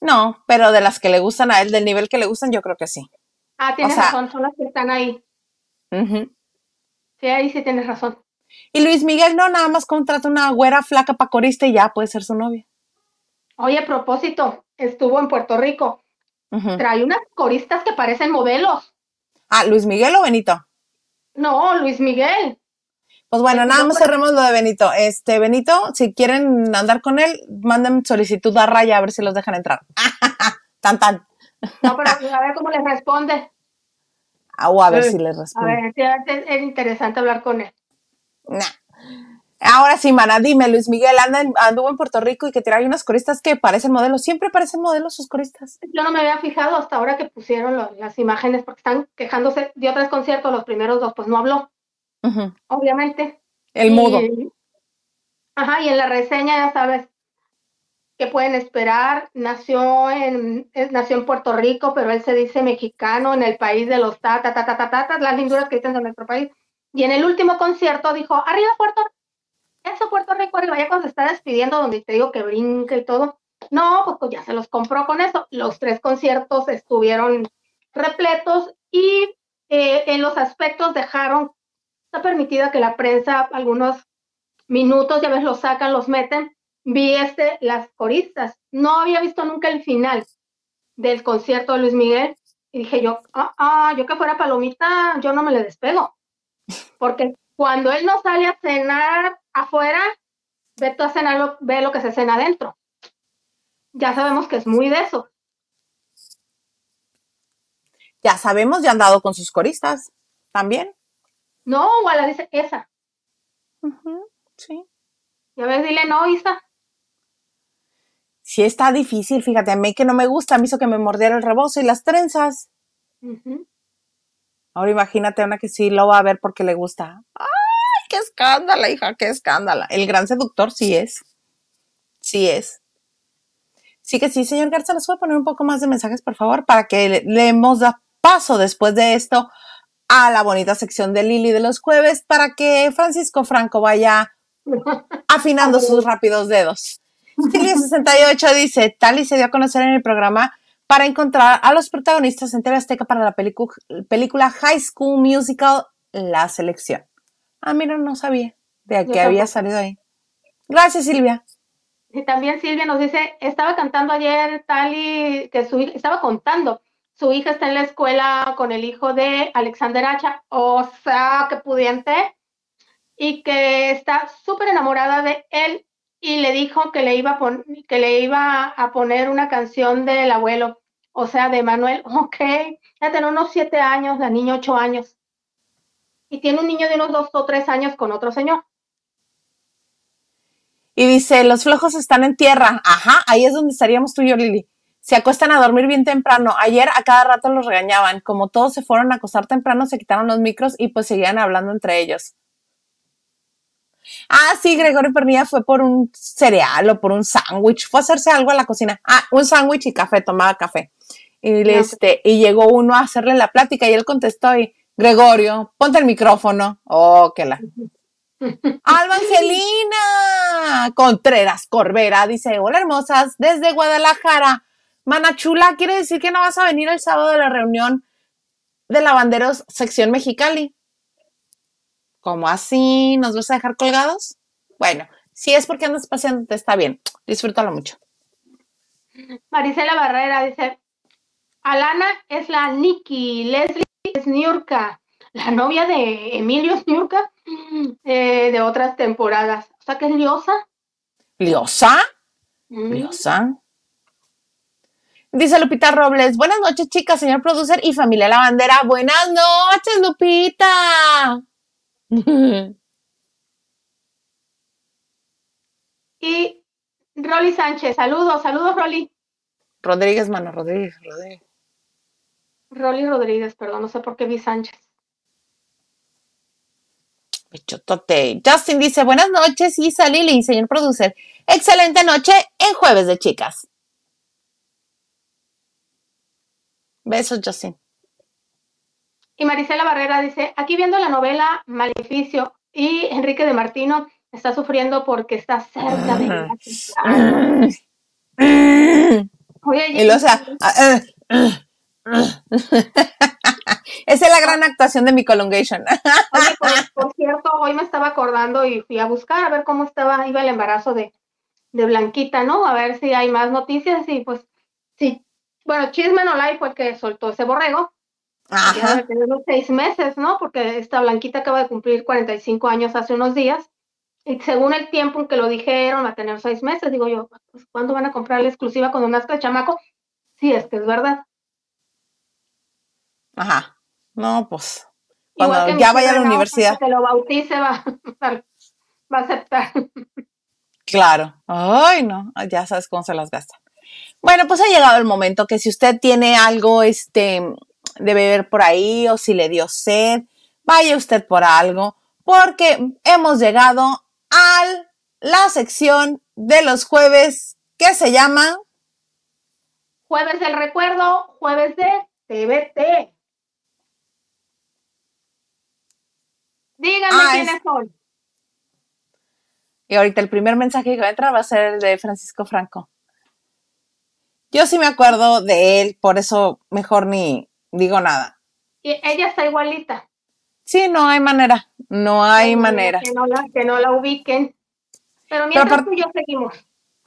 No, pero de las que le gustan a él, del nivel que le gustan, yo creo que sí. Ah, tienes sea- razón, son las que están ahí. Ujú. Sí, ahí sí tienes razón. Y Luis Miguel no, nada más contrata una güera flaca pa' corista y ya puede ser su novia. Oye, a propósito, estuvo en Puerto Rico. Trae unas coristas que parecen modelos. Ah, Luis Miguel o Benito. No, Luis Miguel. Pues bueno, nada más cerremos lo de Benito. Este, Benito, si quieren andar con él, manden solicitud a Raya a ver si los dejan entrar. tan tan. No, pero a ver cómo les responde. O a ver Sí. si les A responde. ver, sí, es, es interesante hablar con él. Nah. Ahora sí, mana, dime, Luis Miguel anda en- anduvo en Puerto Rico y que trae unas coristas que parecen modelos. Siempre parecen modelos sus coristas. Yo no me había fijado hasta ahora que pusieron lo- las imágenes porque están quejándose de otros conciertos, los primeros dos, pues no habló, obviamente. El Y- mudo. Ajá, y en la reseña ya sabes qué pueden esperar. Nació en, es- nació en Puerto Rico, pero él se dice mexicano en el país de los ta, ta, ta, ta, ta, ta, ta, las linduras que dicen de nuestro país. Y en el último concierto dijo, arriba Puerto Rico, eso Puerto Rico, arriba, ya cuando se está despidiendo, donde te digo que brinca y todo. No, pues, pues ya se los compró con eso. Los tres conciertos estuvieron repletos y eh, en los aspectos dejaron, está permitida que la prensa, algunos minutos, ya ves, los sacan, los meten. Vi este, las coristas. No había visto nunca el final del concierto de Luis Miguel. Y dije yo, ah, ah, yo que fuera palomita, yo no me le despego. Porque cuando él no sale a cenar afuera, ve tú a cenar, lo- ve lo que se cena adentro. Ya sabemos que es muy de eso. Ya sabemos, ya han dado con sus coristas también. No, Wala dice esa. Sí. Ya ves, dile no, Isa. Sí está difícil, fíjate, a mí que no me gusta, me hizo que me mordiera el rebozo y las trenzas. Ahora imagínate una que sí lo va a ver porque le gusta. ¡Ay, qué escándala, hija, qué escándala! El gran seductor sí es. Sí es. Sí que sí, señor Garza, ¿les puede poner un poco más de mensajes, por favor? Para que le, le demos da paso después de esto a la bonita sección de Lili de los jueves para que Francisco Franco vaya afinando sus rápidos dedos. Silvia68 dice, Tali se dio a conocer en el programa para encontrar a los protagonistas en TV Azteca para la película High School Musical La Selección. Ah, mira, no sabía de que había salido ahí. Gracias, Silvia. Y también Silvia nos dice, estaba cantando ayer Tali, que su hija, estaba contando, su hija está en la escuela con el hijo de Alexander Hacha, o sea, que pudiente, y que está súper enamorada de él y le dijo que le iba a que le iba a poner una canción del abuelo, o sea, de Manuel, ok, ya tiene unos siete años, la niña ocho años, y tiene un niño de unos dos o tres años con otro señor. Y dice, los flojos están en tierra. Ajá, ahí es donde estaríamos tú y yo, Lili. Se acuestan a dormir bien temprano. Ayer a cada rato los regañaban. Como todos se fueron a acostar temprano, se quitaron los micros y pues seguían hablando entre ellos. Ah, sí, Gregorio Pernilla fue por un cereal o por un sándwich. Fue a hacerse algo a la cocina. Ah, un sándwich y café, tomaba café. Y, este, y llegó uno a hacerle la plática y él contestó y, Gregorio, ponte el micrófono. Oh, que la... Alba Angelina Contreras Corbera dice, hola hermosas, desde Guadalajara. Manachula, ¿quiere decir que no vas a venir el sábado de la reunión de lavanderos sección Mexicali? ¿Cómo así? ¿Nos vas a dejar colgados? Bueno, si es porque andas paseándote, está bien. Disfrútalo mucho. Marisela Barrera dice, Alana es la Nikki, Leslie es Niurka, la novia de Emilio es Niurka, eh, de otras temporadas. O sea que es liosa. ¿Liosa? Mm. ¿Liosa? Dice Lupita Robles, buenas noches chicas, señor producer y familia lavandera. Buenas noches, Lupita. Y Rolly Sánchez, saludos, saludos, Rolly. Rodríguez, mano, Rodríguez, Rodríguez. Rolly Rodríguez, perdón, no sé por qué vi Sánchez. Pechotote. Justin dice, buenas noches, Isa Lili, señor producer. Excelente noche en Jueves de Chicas. Besos, Justin. Y Marisela Barrera dice, aquí viendo la novela Maleficio y Enrique de Martino está sufriendo porque está cerca de la Oye, Y lo, o sea, ah, eh, esa es la gran actuación de mi Colongation. Oye, por, por cierto, hoy me estaba acordando y fui a buscar a ver cómo estaba, iba el embarazo de, de Blanquita, ¿no? A ver si hay más noticias y pues, sí. Bueno, Chisme No Life fue el que soltó ese borrego. Ajá. tener unos seis meses, ¿no? Porque esta Blanquita acaba de cumplir 45 años hace unos días. Y según el tiempo en que lo dijeron, va a tener seis meses. Digo yo, pues, ¿cuándo van a comprar la exclusiva cuando nazca el chamaco? Sí, es que es verdad. Ajá. No, pues. Igual Cuando ya vaya a la universidad. Que lo bautice va, va a aceptar. Claro. Ay, no, ya sabes cómo se las gasta. Bueno, pues ha llegado el momento que si usted tiene algo este, de beber por ahí o si le dio sed, vaya usted por algo, porque hemos llegado a la sección de los jueves que se llama Jueves del recuerdo, jueves de TBT. Díganme Ah, quiénes es- son. Y ahorita el primer mensaje que va a entrar va a ser el de Francisco Franco. Yo sí me acuerdo de él, por eso mejor ni digo nada. Y ella está igualita. Sí, no hay manera, no hay Que manera. Que no, la, que no la ubiquen. Pero mientras aparte- tú y yo seguimos.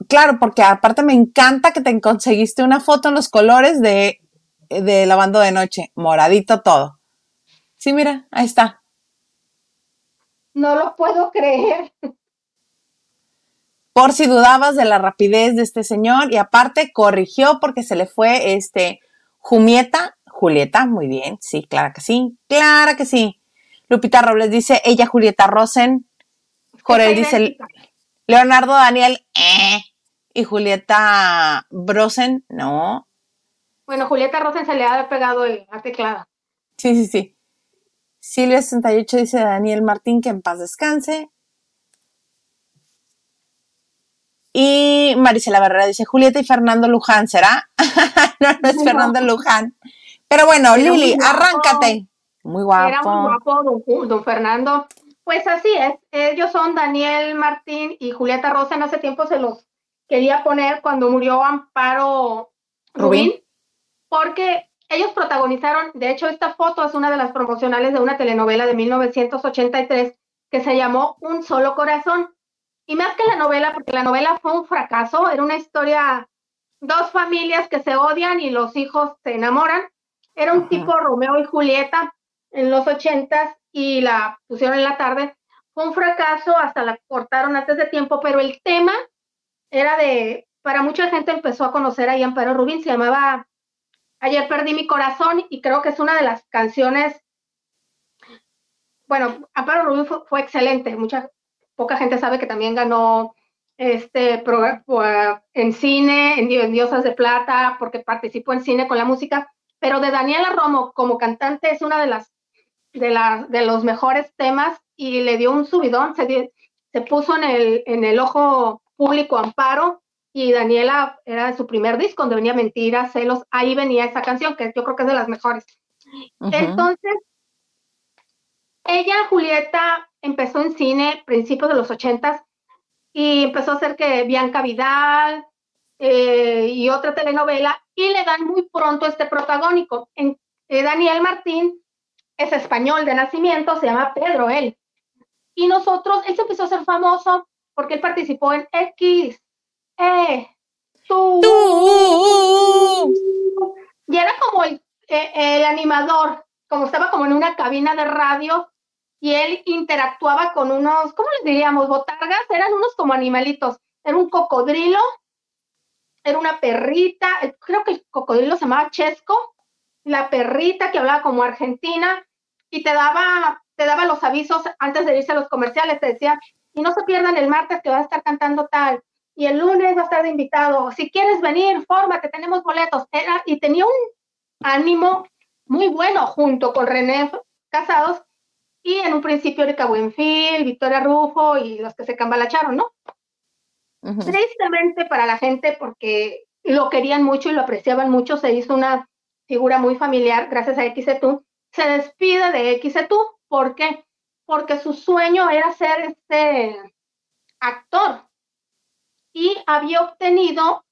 Claro, porque aparte me encanta que te conseguiste una foto en los colores de, de lavando de noche, moradito todo. Sí, mira, ahí está. No lo puedo creer. Por si dudabas de la rapidez de este señor y aparte corrigió porque se le fue este Jumieta, Julieta, muy bien, sí, claro que sí, claro que sí. Lupita Robles dice, ella Julieta Rosen. Jorel Está dice. Leonardo Daniel, eh. Y Julieta Brosen, no. Bueno, Julieta Rosen se le ha pegado el, la teclada. Sí, sí, sí. Silvia 68 dice Daniel Martín que en paz descanse. Y Marisela Barrera dice Julieta y Fernando Luján, ¿será? no, no es Fernando. Luján. Pero bueno, Era muy Lili, guapo. arráncate. Muy guapo. Era muy guapo don, don Fernando. Pues así es, ellos son Daniel Martín y Julieta Rosa. En hace tiempo se los quería poner cuando murió Amparo Rubín. Rubín, porque ellos protagonizaron, de hecho esta foto es una de las promocionales de una telenovela de 1983 que se llamó Un solo corazón. Y más que la novela, porque la novela fue un fracaso, era una historia, dos familias que se odian y los hijos se enamoran. Era un Ajá. tipo Romeo y Julieta en los ochentas y la pusieron en la tarde. Fue un fracaso, hasta la cortaron antes de tiempo, pero el tema era de, para mucha gente empezó a conocer a Amparo Rubín, se llamaba Ayer perdí mi corazón y creo que es una de las canciones, bueno, Amparo Rubín fue, fue excelente, mucha, poca gente sabe que también ganó este pro- pro- en cine, en Diosas de Plata, porque participó en cine con la música, pero de Daniela Romo como cantante es una de las de, la, de los mejores temas y le dio un subidón, se, dio- se puso en el, en el ojo público Amparo y Daniela era su primer disco donde venía Mentiras, Celos, ahí venía esa canción que yo creo que es de las mejores. Ujú. Entonces, ella, Julieta, empezó en cine principios de los ochentas y empezó a hacer que Bianca Vidal eh, y otra telenovela y le dan muy pronto este protagónico. En, eh, Daniel Martín es español de nacimiento, se llama Pedro él. Y nosotros, él se empezó a hacer famoso porque él participó en X, E, tú, Tú. y era como el, eh, el animador, como estaba como en una cabina de radio y él interactuaba con unos, ¿cómo les diríamos? Botargas, eran unos como animalitos, era un cocodrilo, era una perrita, eh, creo que el cocodrilo se llamaba Chesco, la perrita que hablaba como argentina y te daba, te daba los avisos antes de irse a los comerciales, te decía, y no se pierdan el martes que va a estar cantando tal, y el lunes va a estar de invitado. Si quieres venir, fórmate, tenemos boletos. Era, y tenía un ánimo muy bueno junto con René Casados y en un principio Erika Buenfil, Victoria Rufo y los que se cambalacharon, ¿no? Tristemente para la gente, porque lo querían mucho y lo apreciaban mucho, se hizo una figura muy familiar gracias a XETU, se despide de XETU. ¿Por qué? Porque su sueño era ser este actor y había obtenido,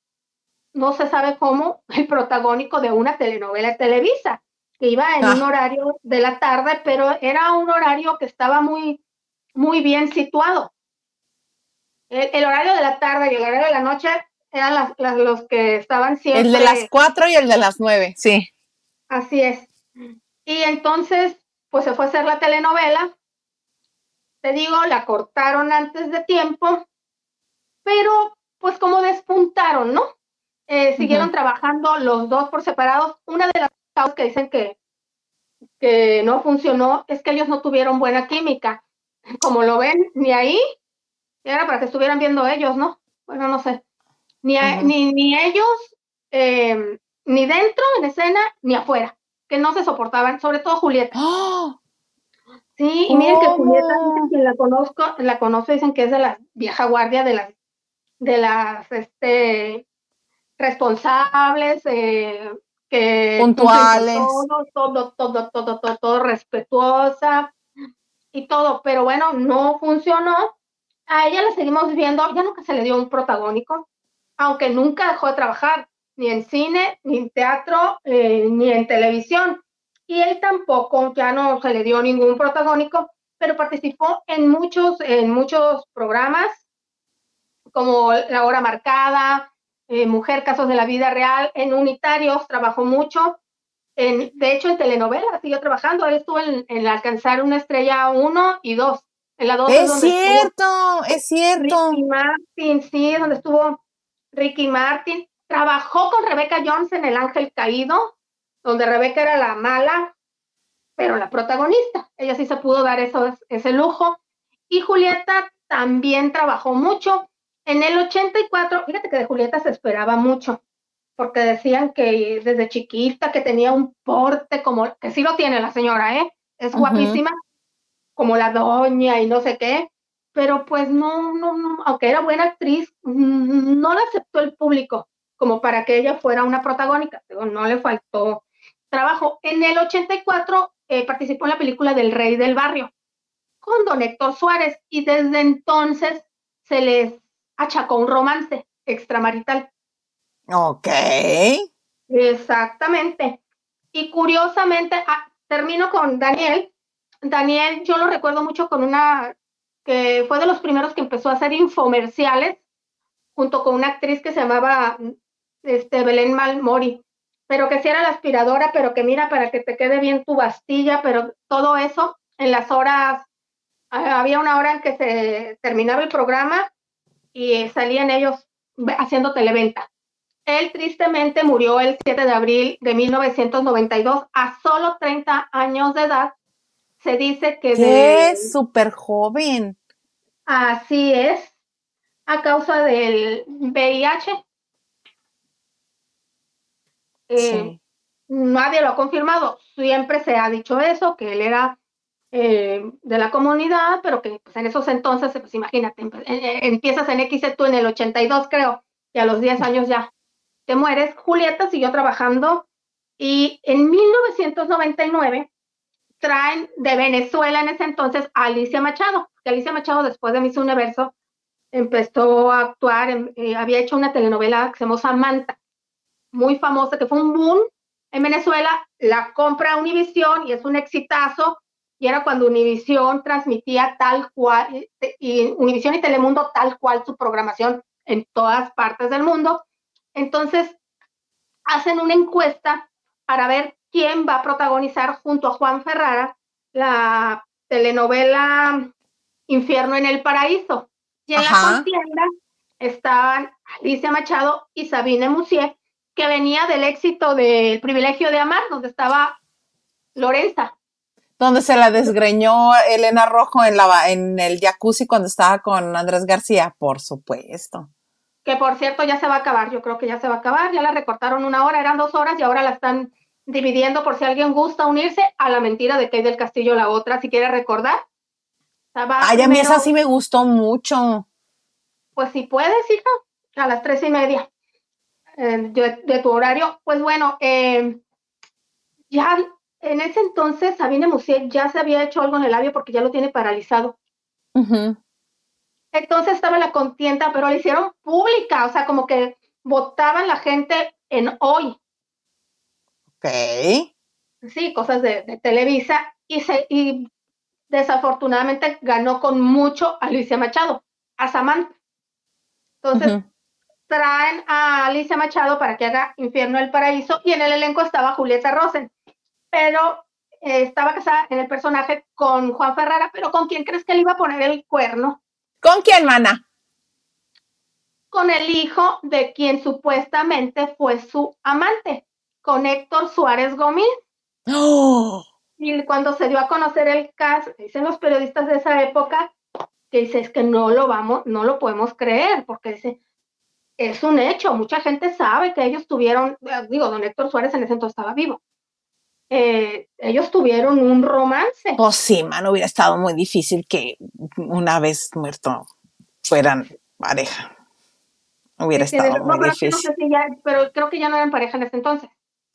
no se sabe cómo, el protagónico de una telenovela de Televisa, que iba en un ah. horario de la tarde, pero era un horario que estaba muy, muy bien situado. El, horario de la tarde y el horario de la noche eran los que estaban siempre. El de las cuatro y el de las nueve, sí. Así es. Y entonces, pues se fue a hacer la telenovela. Te digo, la cortaron antes de tiempo, pero pues como despuntaron, ¿no? Eh, siguieron trabajando los dos por separados. Una de las causas que dicen que, que no funcionó es que ellos no tuvieron buena química. Como lo ven, ni ahí era para que estuvieran viendo ellos, ¿no? Bueno, no sé. Ni, ni, ni, ellos, em, ni dentro en escena, ni afuera, que no se soportaban, sobre todo Julieta. ¡Ah! Sí, y miren que Julieta, quien la conozco, la conozco, dicen que es de la vieja guardia de las, de las, este, responsables, eh, que puntuales, todo, todo, todo, todo, todo, todo respetuosa y todo, pero bueno, no funcionó a ella la seguimos viendo, ya nunca se le dio un protagónico, aunque nunca dejó de trabajar, ni en cine, ni en teatro, eh, ni en televisión. Y él tampoco, ya no se le dio ningún protagónico, pero participó en muchos, en muchos programas, como La Hora Marcada, eh, Mujer, Casos de la Vida Real, en unitarios, trabajó mucho. De hecho, en telenovelas siguió trabajando. Él estuvo en, en Alcanzar una estrella 1 y 2 es cierto, es cierto. Ricky Martin, sí, donde estuvo Ricky Martin. Trabajó con Rebecca Jones en El Ángel Caído, donde Rebeca era la mala, pero la protagonista. Ella sí se pudo dar eso, ese lujo. Y Julieta también trabajó mucho. En el 84, fíjate que de Julieta se esperaba mucho, porque decían que desde chiquita que tenía un porte como, que sí lo tiene la señora, ¿eh? Es guapísima, como la doña y no sé qué, pero pues no, no, no, aunque era buena actriz, mm, no la aceptó el público como para que ella fuera una protagónica, no le faltó trabajo. En el 84 eh, participó en la película del Rey del Barrio con don Héctor Suárez y desde entonces se les achacó un romance extramarital. Ok. Exactamente. Y curiosamente, ah, termino con Daniel, Daniel, yo lo recuerdo mucho con una que fue de los primeros que empezó a hacer infomerciales junto con una actriz que se llamaba este, Belén Malmori, pero que sí era la aspiradora, pero que mira para que te quede bien tu bastilla, pero todo eso en las horas, ah, había una hora en que se terminaba el programa y salían ellos haciendo televenta. Él tristemente murió el 7 de abril de 1992 a solo 30 años de edad se dice que... Es súper joven. Así es, a causa del VIH. Eh, nadie lo ha confirmado, siempre se ha dicho eso, que él era eh, de la comunidad, pero que pues, en esos entonces, pues imagínate, eh, empiezas en X tú en el 82 creo, y a los 10 años ya te mueres. Julieta siguió trabajando y en 1999 traen de Venezuela en ese entonces a Alicia Machado, que Alicia Machado después de Miss Universo empezó a actuar, eh, había hecho una telenovela que se llama Samantha, muy famosa, que fue un boom en Venezuela, la compra Univision y es un exitazo, y era cuando Univision transmitía tal cual, y Univision y Telemundo tal cual su programación en todas partes del mundo. Entonces, hacen una encuesta para ver quién va a protagonizar junto a Juan Ferrara la telenovela Infierno en el Paraíso. Y en la contienda estaban Alicia Machado y Sabine Musier, que venía del éxito del privilegio de amar, donde estaba Lorenza. Donde se la desgreñó Elena Rojo en, la, en el jacuzzi cuando estaba con Andrés García, por supuesto que por cierto ya se va a acabar, yo creo que ya se va a acabar, ya la recortaron una hora, eran dos horas y ahora la están dividiendo por si alguien gusta unirse a la mentira de Kay del Castillo la otra, si quiere recordar. Ay, a mí esa sí me gustó mucho. Pues si puedes, hija, a las tres y media eh, de, tu horario. Pues bueno, eh, ya en ese entonces Sabine Musier ya se había hecho algo en el labio porque ya lo tiene paralizado. Entonces estaba la contienda, pero la hicieron pública, o sea, como que votaban la gente en hoy. Ok. Sí, cosas de, Televisa. Y, se, y desafortunadamente ganó con mucho Alicia Machado, a Samantha. Entonces, traen a Alicia Machado para que haga Infierno del Paraíso y en el elenco estaba Julieta Rosen, pero eh, estaba casada en el personaje con Juan Ferrara, pero ¿con quién crees que le iba a poner el cuerno? ¿Con quién, mana? Con el hijo de quien supuestamente fue su amante, con Héctor Suárez Gómez. ¡Oh! Y cuando se dio a conocer el caso, dicen los periodistas de esa época, que dice, es que no lo vamos, no lo podemos creer, porque dice, es un hecho, mucha gente sabe que ellos tuvieron, digo, don Héctor Suárez en ese entonces estaba vivo, eh, ellos tuvieron un romance. Pues sí, man, hubiera estado muy difícil que una vez muerto fueran pareja. Hubiera estado muy difícil. pero creo que ya no eran pareja en ese entonces.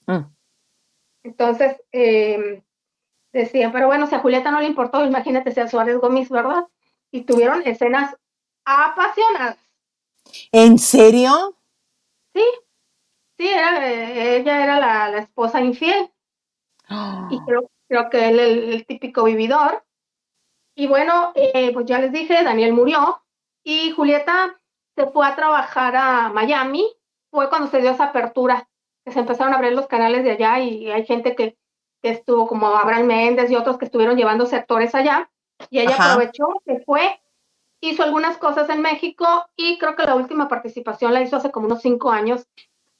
Mm. Entonces, eh, decían, pero bueno, si a Julieta no le importó, imagínate si a Suárez Gómez, ¿verdad? Y tuvieron escenas apasionadas. ¿En serio? Sí, sí, era, ella era la, esposa infiel. Y creo, creo que él el, el típico vividor. Y bueno, eh, pues ya les dije, Daniel murió y Julieta se fue a trabajar a Miami. Fue cuando se dio esa apertura, que se empezaron a abrir los canales de allá y hay gente que, que estuvo, como Abraham Méndez y otros que estuvieron llevándose actores allá. Y ella aprovechó, se fue hizo algunas cosas en México y creo que la última participación la hizo hace como unos cinco años,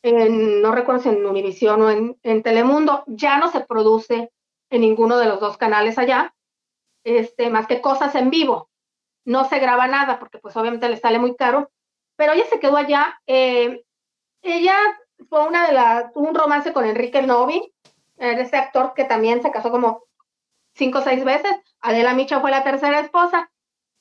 en, no recuerdo si en Univisión o en, Telemundo. Ya no se produce en ninguno de los dos canales allá, este, más que cosas en vivo. No se graba nada porque pues obviamente le sale muy caro, pero ella se quedó allá. Eh, ella fue una de las, un romance con Enrique Novi, ese actor que también se casó como cinco o seis veces. Adela Micha fue la tercera esposa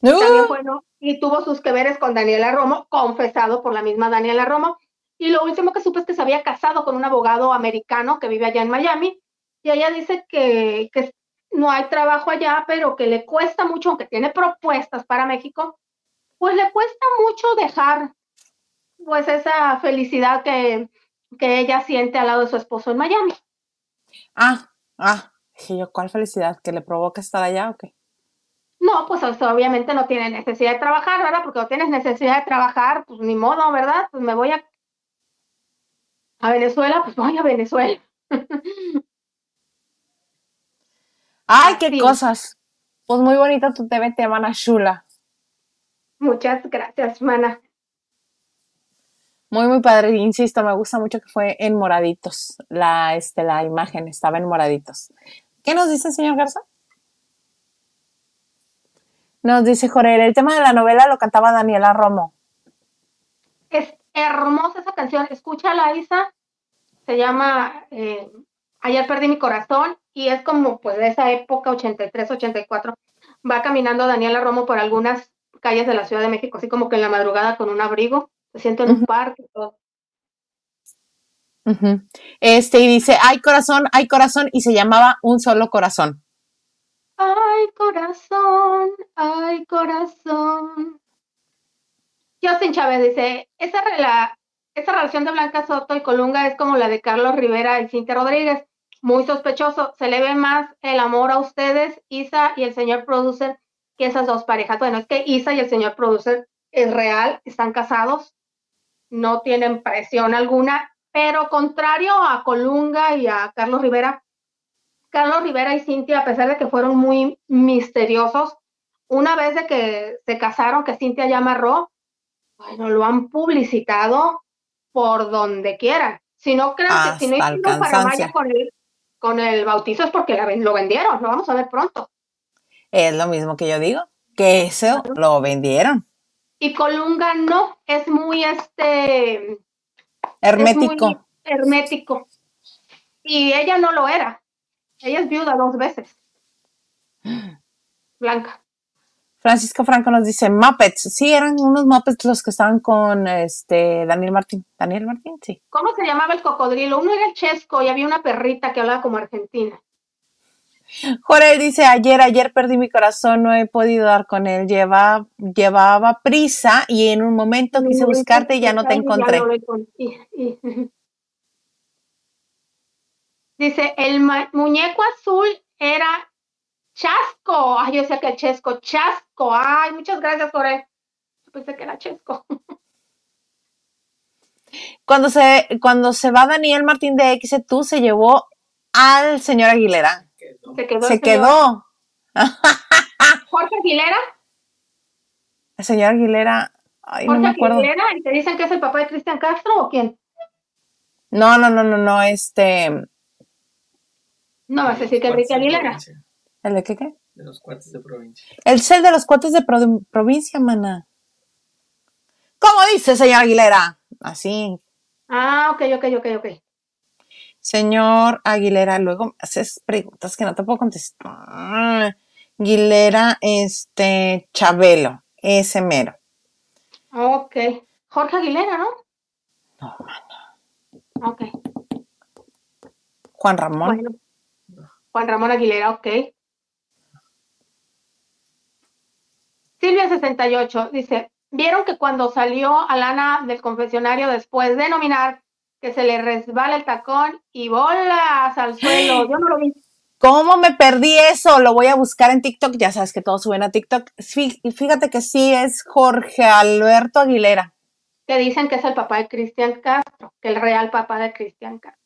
también bueno, y tuvo sus que veres con Daniela Romo, confesado por la misma Daniela Romo. Y lo último que supe es que se había casado con un abogado americano que vive allá en Miami. Y ella dice que, que no hay trabajo allá, pero que le cuesta mucho, aunque tiene propuestas para México, pues le cuesta mucho dejar pues esa felicidad que, que ella siente al lado de su esposo en Miami. Ah, ah, yo, ¿cuál felicidad? ¿Que le provoca estar allá o qué? No, pues obviamente no tiene necesidad de trabajar, ¿verdad? Porque no tienes necesidad de trabajar, pues ni modo, ¿verdad? Pues me voy a, a Venezuela, pues voy a Venezuela. Ay, qué cosas. Pues muy bonita tu TVT, mana chula. Muchas gracias, mana. Muy, muy padre. Insisto, me gusta mucho que fue en moraditos. La, este, la imagen estaba en moraditos. ¿Qué nos dice, señor Garza? Nos dice Jorge, el tema de la novela lo cantaba Daniela Romo. Es hermosa esa canción, escúchala Isa, se llama eh, Ayer perdí mi corazón y es como pues de esa época, 83, 84, va caminando Daniela Romo por algunas calles de la Ciudad de México, así como que en la madrugada con un abrigo, se siente en un parque todo. Este, y dice, hay corazón, hay corazón, y se llamaba Un Solo Corazón. Ay, corazón, ay, corazón. Justin Chávez dice, esa, esa relación de Blanca Soto y Colunga es como la de Carlos Rivera y Cintia Rodríguez. Muy sospechoso. Se le ve más el amor a ustedes, Isa y el señor producer, que esas dos parejas. Bueno, es que Isa y el señor producer es real, están casados, no tienen presión alguna, pero contrario a Colunga y a Carlos Rivera, Carlos Rivera y Cintia, a pesar de que fueron muy misteriosos, una vez de que se casaron, que Cintia ya amarró, bueno, lo han publicitado por donde quieran. Si no creo que si no hicieron para Maya con el, con el bautizo es porque lo vendieron, lo vamos a ver pronto. Es lo mismo que yo digo, que eso lo vendieron. Y Colunga no, es muy este. Hermético. Es muy hermético. Y ella no lo era. Ella es viuda dos veces. Blanca. Francisco Franco nos dice Muppets. Sí, eran unos Muppets los que estaban con este Daniel Martín. Daniel Martín, sí. ¿Cómo se llamaba el cocodrilo? Uno era el Chesco y había una perrita que hablaba como argentina. Jorge dice, ayer, ayer perdí mi corazón, no he podido dar con él, llevaba, llevaba prisa y en un momento quise buscarte y ya no te encontré. Dice, el muñeco azul era Chasco. Ay, yo decía que el Chesco, Chasco. Ay, muchas gracias, Jorge. Yo pensé que era Chesco. Cuando se, cuando se va Daniel Martín de X, tú se llevó al señor Aguilera. Se quedó. Se quedó. Jorge Aguilera. El señor Aguilera. Ay, Jorge no me acuerdo. Aguilera, ¿y te dicen que es el papá de Cristian Castro o quién? No, no, no, no, no, este. No vas a decir que Enrique Aguilera. ¿El de qué qué? De los cuates de provincia. El cel de los cuates de pro- provincia, mana. ¿Cómo dice, señor Aguilera? Así. Ah, ok, ok, ok, ok. Señor Aguilera, luego me haces preguntas que no te puedo contestar. Aguilera, este, Chabelo, ese mero. Ok. Jorge Aguilera, ¿no? No, Ok. Juan Ramón. Bueno. Juan Ramón Aguilera, ok. Silvia 68 dice, ¿vieron que cuando salió Alana del confesionario después de nominar que se le resbala el tacón y bolas al suelo? Yo no lo vi. ¿Cómo me perdí eso? Lo voy a buscar en TikTok. Ya sabes que todos suben a TikTok. Fí- Fíjate que sí es Jorge Alberto Aguilera. Que dicen que es el papá de Cristian Castro, que el real papá de Cristian Castro.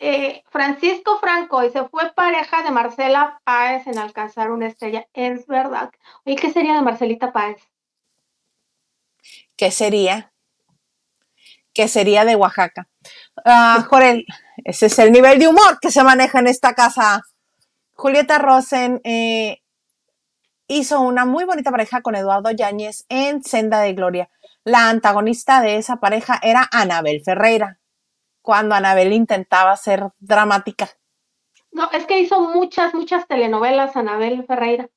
Eh, Francisco Franco dice, fue pareja de Marcela Páez en alcanzar una estrella. Es verdad. Oye, ¿qué sería de Marcelita Páez? ¿Qué sería? ¿Qué sería de Oaxaca? Ah, Jorel, ese es el nivel de humor que se maneja en esta casa. Julieta Rosen eh, hizo una muy bonita pareja con Eduardo Yáñez en Senda de Gloria. La antagonista de esa pareja era Anabel Ferreira, cuando Anabel intentaba ser dramática. No, es que hizo muchas, muchas telenovelas, Anabel Ferreira.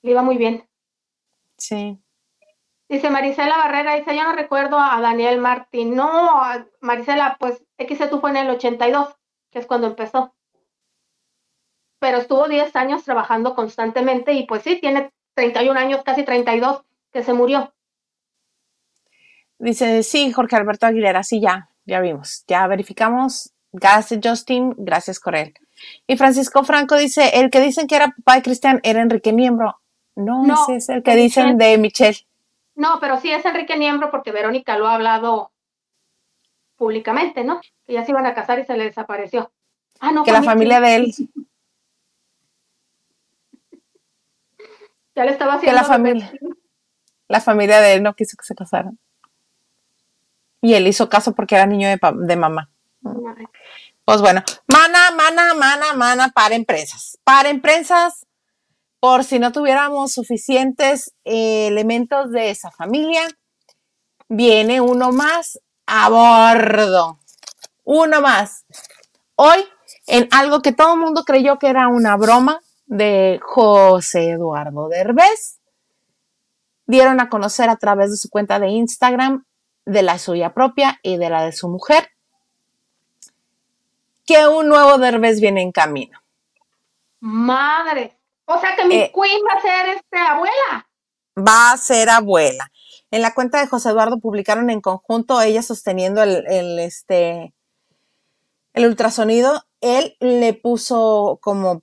Le iba muy bien. Sí. Dice Marisela Barrera, dice, yo no recuerdo a Daniel Martín. No, Marisela, pues XC fue en el 82, que es cuando empezó. Pero estuvo 10 años trabajando constantemente y pues sí, tiene 31 años, casi 32, que se murió. Dice, sí, Jorge Alberto Aguilera, sí, ya, ya vimos, ya verificamos. Gracias, Justin, gracias, Corel. Y Francisco Franco dice, el que dicen que era papá de Cristian era Enrique Niembro. No, No, ese es el que dicen de Michelle. No, pero sí es Enrique Niembro porque Verónica lo ha hablado públicamente, ¿no? Que ya se iban a casar y se le desapareció. Ah, no. Que la familia de él, Ya le estaba que haciendo. la familia, la familia de él no quiso que se casaran. Y él hizo caso porque era niño de, de mamá. Pues bueno, mana, mana, mana, mana para empresas. Para empresas, por si no tuviéramos suficientes eh, elementos de esa familia, viene uno más a bordo. Uno más. Hoy, en algo que todo el mundo creyó que era una broma de José Eduardo Derbez, dieron a conocer a través de su cuenta de Instagram, de la suya propia y de la de su mujer, que un nuevo Derbez viene en camino. Madre. O sea que mi Eh. queen va a ser este abuela. Va a ser abuela. En la cuenta de José Eduardo publicaron en conjunto ella sosteniendo el, el, este, el ultrasonido. Él le puso como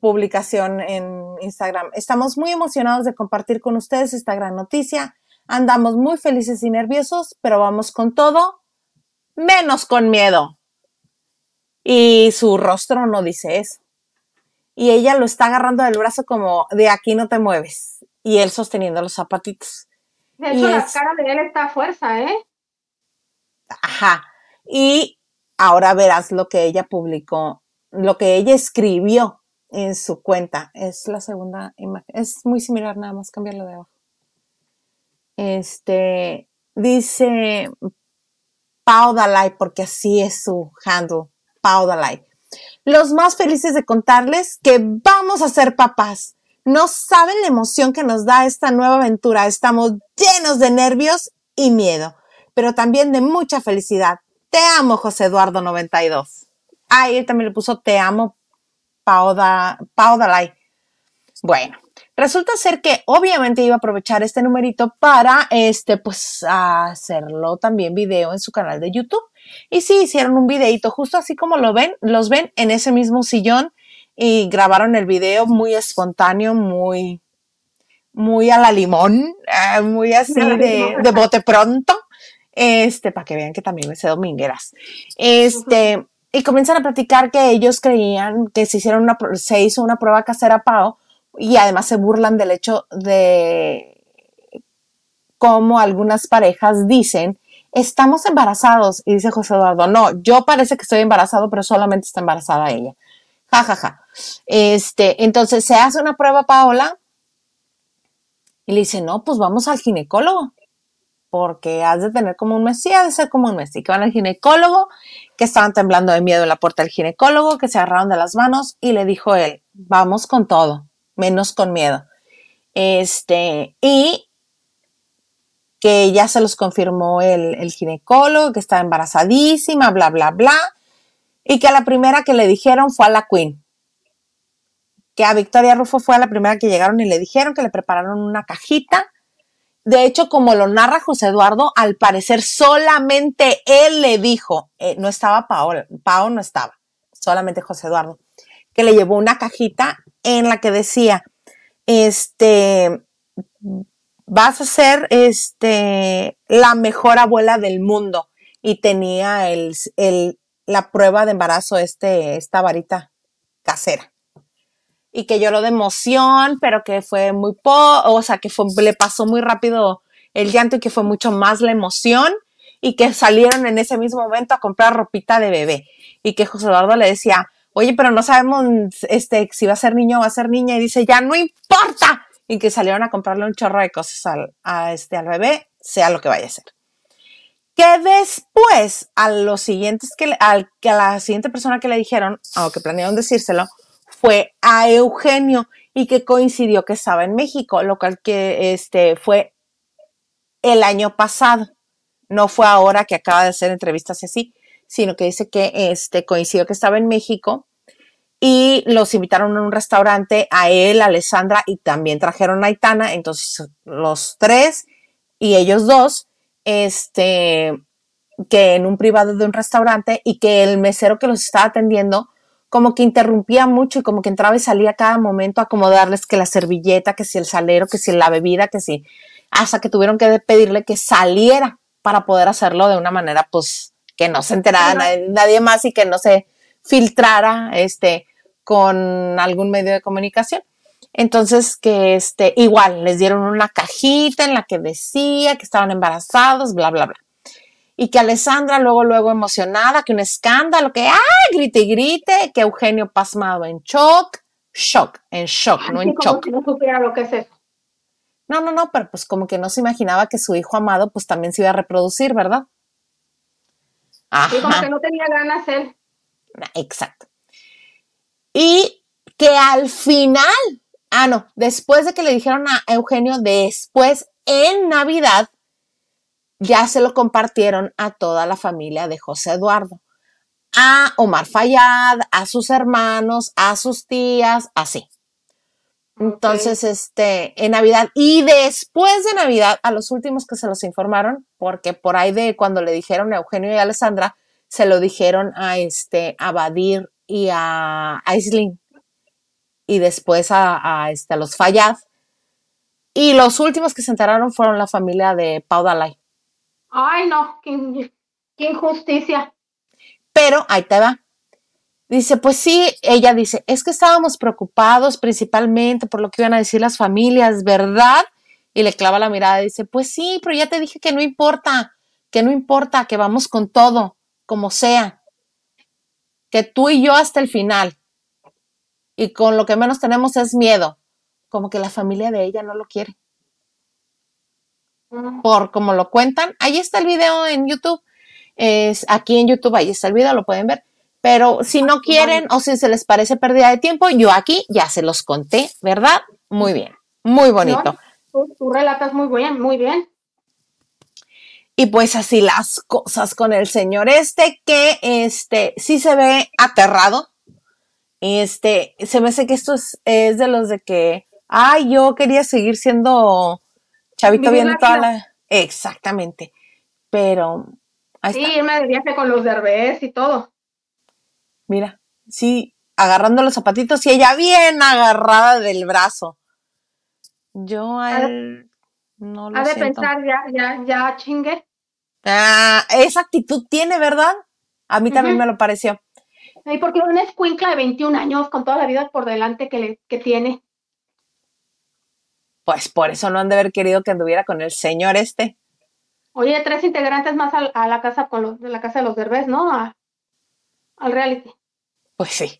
publicación en Instagram. Estamos muy emocionados de compartir con ustedes esta gran noticia. Andamos muy felices y nerviosos, pero vamos con todo, menos con miedo. Y su rostro no dice eso. Y ella lo está agarrando del brazo como de aquí no te mueves. Y él sosteniendo los zapatitos. De Y hecho, la es- cara de él está a fuerza, ¿eh? Ajá. Y ahora verás lo que ella publicó, lo que ella escribió en su cuenta. Es la segunda imagen. Es muy similar, nada más cambiarlo de abajo. Este dice Pau Dalai, porque así es su handle, Pau Dalai. Los más felices de contarles que vamos a ser papás. No saben la emoción que nos da esta nueva aventura. Estamos llenos de nervios y miedo, pero también de mucha felicidad. Te amo, José Eduardo 92. Ah, él también le puso te amo, Pau, da, Pau Dalai. Bueno, resulta ser que obviamente iba a aprovechar este numerito para, este, pues, hacerlo también video en su canal de YouTube. Y sí, hicieron un videito justo así como lo ven, los ven en ese mismo sillón y grabaron el video muy espontáneo, muy, muy a la limón, eh, muy así de, de bote pronto este, para que vean que también me sé domingueras. Este, y comienzan a platicar que ellos creían que se hicieron una, se hizo una prueba casera a Pau y además se burlan del hecho de cómo algunas parejas dicen, estamos embarazados. Y dice José Eduardo, no, yo parece que estoy embarazado, pero solamente está embarazada ella. Ja. Este, entonces se hace una prueba Paola y le dice, no, pues vamos al ginecólogo porque has de tener como un mes, sí, ha de ser como un mes, y que van al ginecólogo, que estaban temblando de miedo en la puerta del ginecólogo, que se agarraron de las manos y le dijo él, vamos con todo, menos con miedo. Este, y que ya se los confirmó el, el ginecólogo, que estaba embarazadísima, bla, bla, bla, y que a la primera que le dijeron fue a la Queen. Que a Victoria Rufo fue a la primera que llegaron y le dijeron que le prepararon una cajita de hecho, como lo narra José Eduardo, al parecer solamente él le dijo, eh, no estaba Paola, Pao no estaba, solamente José Eduardo, que le llevó una cajita en la que decía, este, vas a ser este, la mejor abuela del mundo. Y tenía el, el, la prueba de embarazo, este, esta varita casera. Y que lloró de emoción, pero que fue muy po, o sea, que le pasó muy rápido el llanto y que fue mucho más la emoción. Y que salieron en ese mismo momento a comprar ropita de bebé. Y que José Eduardo le decía, oye, pero no sabemos este, si va a ser niño o va a ser niña y dice, ya no importa y que salieron a comprarle un chorro de cosas al, a este, al bebé, sea lo que vaya a ser. Que después, a los siguientes que, al, que a la siguiente persona que le dijeron, o que planearon decírselo, fue a Eugenio y que coincidió que estaba en México, lo cual que este fue el año pasado. No fue ahora que acaba de hacer entrevistas así, sino que dice que este coincidió que estaba en México y los invitaron a un restaurante a él, a Alessandra y también trajeron a Aitana, entonces los tres y ellos dos este que en un privado de un restaurante y que el mesero que los estaba atendiendo como que interrumpía mucho y como que entraba y salía cada momento a acomodarles que la servilleta, que si el salero, que si la bebida, que si, hasta que tuvieron que pedirle que saliera para poder hacerlo de una manera pues que no se enterara nadie, más y que no se filtrara este con algún medio de comunicación. Entonces, que este, igual les dieron una cajita en la que decía que estaban embarazados, bla, bla, bla y que Alessandra luego, luego emocionada, que un escándalo, que ¡ah! grite y grite, que Eugenio pasmado en shock, shock, en shock, no en shock. no supiera lo que es eso. No, no, no, pero pues como que no se imaginaba que su hijo amado pues también se iba a reproducir, ¿verdad? Ajá. Y como que no tenía ganas él. Exacto. Y que al final, ah, no, después de que le dijeron a Eugenio, después en Navidad, ya se lo compartieron a toda la familia de José Eduardo, a Omar Fayad, a sus hermanos, a sus tías, así. Entonces, este, en Navidad. Y después de Navidad, a los últimos que se los informaron, porque por ahí de cuando le dijeron a Eugenio y a Alessandra, se lo dijeron a este, a Badir y a Aislinn y después a, a, este, a los Fayad. Y los últimos que se enteraron fueron la familia de Pau Dalai. Ay, no, qué, injusticia. Pero ahí te va. Dice, pues sí, ella dice, es que estábamos preocupados principalmente por lo que iban a decir las familias, ¿verdad? Y le clava la mirada y dice, pues sí, pero ya te dije que no importa, que no importa, que vamos con todo, como sea, que tú y yo hasta el final. y con lo que menos tenemos es miedo. Como que la familia de ella no lo quiere. Mm. Por como lo cuentan, ahí está el video en YouTube. Es aquí en YouTube, ahí está el video, lo pueden ver. Pero si no quieren o si se les parece pérdida de tiempo, yo aquí ya se los conté, ¿verdad? Muy bien, muy bonito. No, tú, tú relatas muy bien, muy bien. Y pues así las cosas con el señor este, que este sí se ve aterrado. Este, se me hace que esto es, es de los de que, ay, yo quería seguir siendo chavito viendo toda la. Exactamente. Pero ahí Sí, está. irme de viaje con los derbés y todo. Mira, sí, agarrando los zapatitos y ella bien agarrada del brazo. Yo a él no lo Ha de siento. pensar, ya, ya, ya chingue. Ah, esa actitud tiene, ¿verdad? A mí también me lo pareció. Ay, porque una escuincla de 21 años con toda la vida por delante que, le, que tiene. Pues por eso no han de haber querido que anduviera con el señor este. Oye, tres integrantes más a, la casa con los, de la casa de los derbés, ¿no? A- al reality. Pues sí.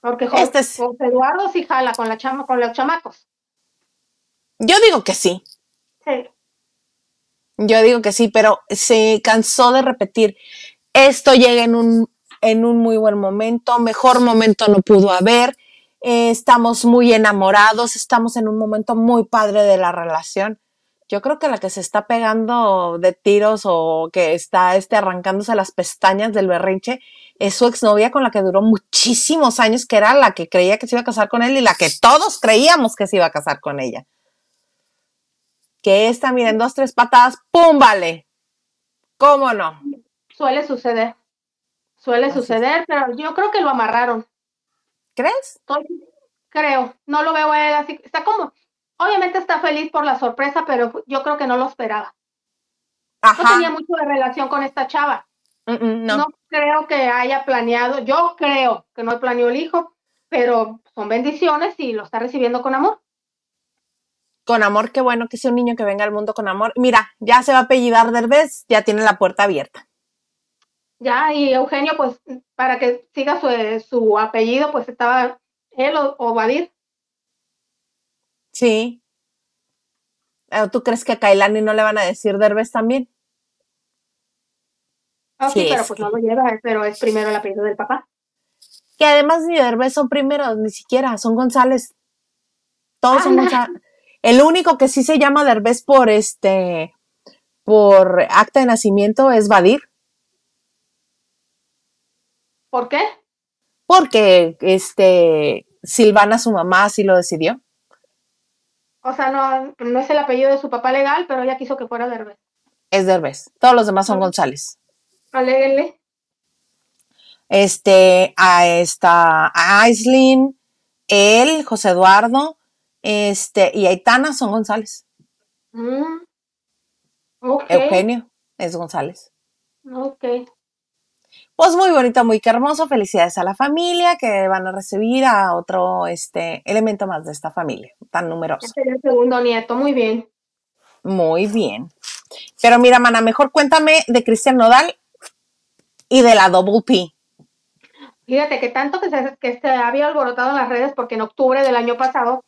Porque Jo- Este es- José Eduardo sí jala con la chama, con los chamacos. Yo digo que sí. Sí. Yo digo que sí, pero se cansó de repetir. Esto llega en un, en un muy buen momento, mejor momento no pudo haber. eh, estamos muy enamorados, estamos en un momento muy padre de la relación. Yo creo que la que se está pegando de tiros o que está este, arrancándose las pestañas del berrinche es su exnovia con la que duró muchísimos años, que era la que creía que se iba a casar con él y la que todos creíamos que se iba a casar con ella. Que esta, miren, dos, tres patadas, ¡pum! Vale. ¿Cómo no? Suele suceder. Suele Así es. suceder, pero yo creo que lo amarraron. ¿Crees? Creo. No lo veo él así. Está como, obviamente está feliz por la sorpresa, pero yo creo que no lo esperaba. No tenía mucho de relación con esta chava. Mm, mm, No. no. creo que haya planeado, yo creo que no planeó el hijo, pero son bendiciones y lo está recibiendo con amor. Con amor, qué bueno que sea un niño que venga al mundo con amor. Mira, ya se va a apellidar Derbez, ya tiene la puerta abierta. Ya, y Eugenio, pues, para que siga su, su apellido, pues estaba él o, o Badir. Sí. Eh, ¿Tú crees que a Kailani no le van a decir Derbez también? Ah, Sí, sí, pero es pues que- no lo lleva, pero es primero el apellido del papá. Que además ni Derbez son primeros, ni siquiera, son González. Todos son Anda. González. El único que sí se llama Derbez por este, por acta de nacimiento es Badir, ¿Por qué? porque este, Silvana, su mamá, así lo decidió. O sea, no, no es el apellido de su papá legal, pero ella quiso que fuera Derbez. Es Derbez. Todos los demás son. González. Aléguenle. este, a esta, a Aislinn, él, José Eduardo, este, y Aitana son González. Mm. Eugenio es González. Ok. Pues muy bonito, muy hermoso. Felicidades a la familia que van a recibir a otro este, elemento más de esta familia tan numerosa. Este es el segundo nieto, muy bien. Muy bien. Pero mira, mana, mejor cuéntame de Cristian Nodal y de la Double P. Fíjate que tanto que se, que se había alborotado en las redes, porque en octubre del año pasado,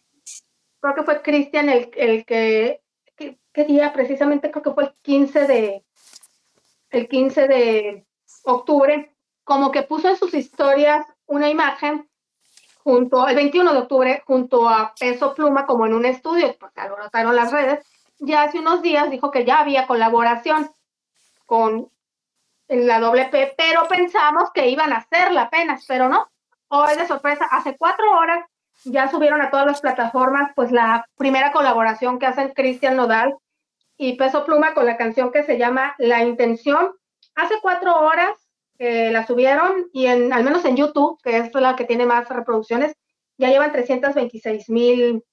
creo que fue Cristian el, el que, que- ¿qué día? Precisamente creo que fue el 15 de, el 15 de octubre, como que puso en sus historias una imagen junto, el 21 de octubre, junto a Peso Pluma, como en un estudio, porque alborotaron las redes, ya hace unos días dijo que ya había colaboración con la doble P, pero pensamos que iban a hacerla apenas, pero no. Hoy de sorpresa, hace cuatro horas ya subieron a todas las plataformas pues la primera colaboración que hacen Cristian Nodal y Peso Pluma con la canción que se llama La Intención. Hace cuatro horas eh, la subieron y en, al menos en YouTube, que es la que tiene más reproducciones, ya llevan 326 mil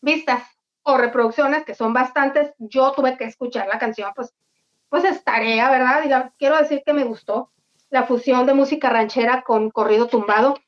vistas o reproducciones, que son bastantes. Yo tuve que escuchar la canción, pues pues es tarea, ¿verdad? Y quiero decir que me gustó la fusión de música ranchera con corrido tumbado.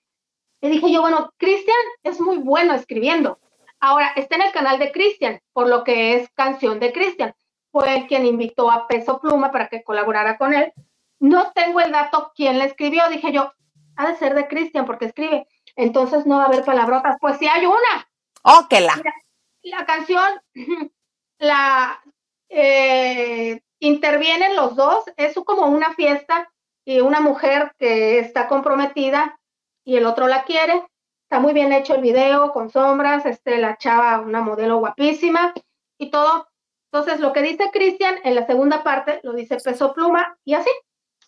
Y dije yo, bueno, Cristian es muy bueno escribiendo. Ahora, está en el canal de Cristian, por lo que es canción de Cristian. Fue él quien invitó a Peso Pluma para que colaborara con él. No tengo el dato quién le escribió, dije yo, ha de ser de Cristian porque escribe. entonces no va a haber palabrotas. Pues sí hay una. Oh, que la. Mira, la canción la eh, intervienen los dos, es como una fiesta y una mujer que está comprometida y el otro la quiere. Está muy bien hecho el video con sombras, este, la chava, una modelo guapísima y todo. Entonces, lo que dice Cristian en la segunda parte lo dice peso pluma y así.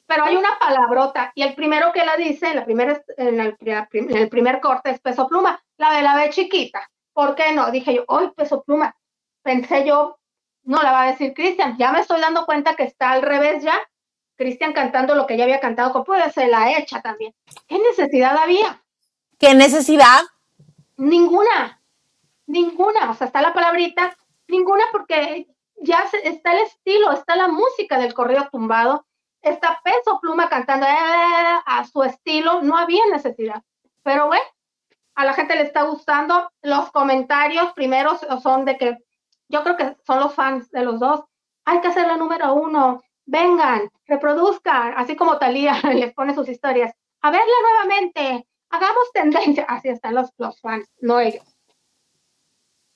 Pero hay una palabrota y el primero que la dice, en, la primera, en, el, en el primer corte es peso pluma, la de la B chiquita. ¿Por qué no? Dije yo, hoy peso pluma. Pensé yo, no la va a decir Cristian. Ya me estoy dando cuenta que está al revés ya. Cristian cantando lo que ya había cantado, con puede ser la hecha también. ¿Qué necesidad había? ¿Qué necesidad? Ninguna, ninguna. O sea, está la palabrita, ninguna porque ya está el estilo, está la música del correo tumbado, está peso pluma cantando eh, a su estilo, no había necesidad. Pero bueno, a la gente le está gustando. Los comentarios primeros son de que yo creo que son los fans de los dos. Hay que hacer la número uno. Vengan, reproduzcan, así como Talía les pone sus historias. A verla nuevamente, hagamos tendencia. Así están los, los fans, no ellos.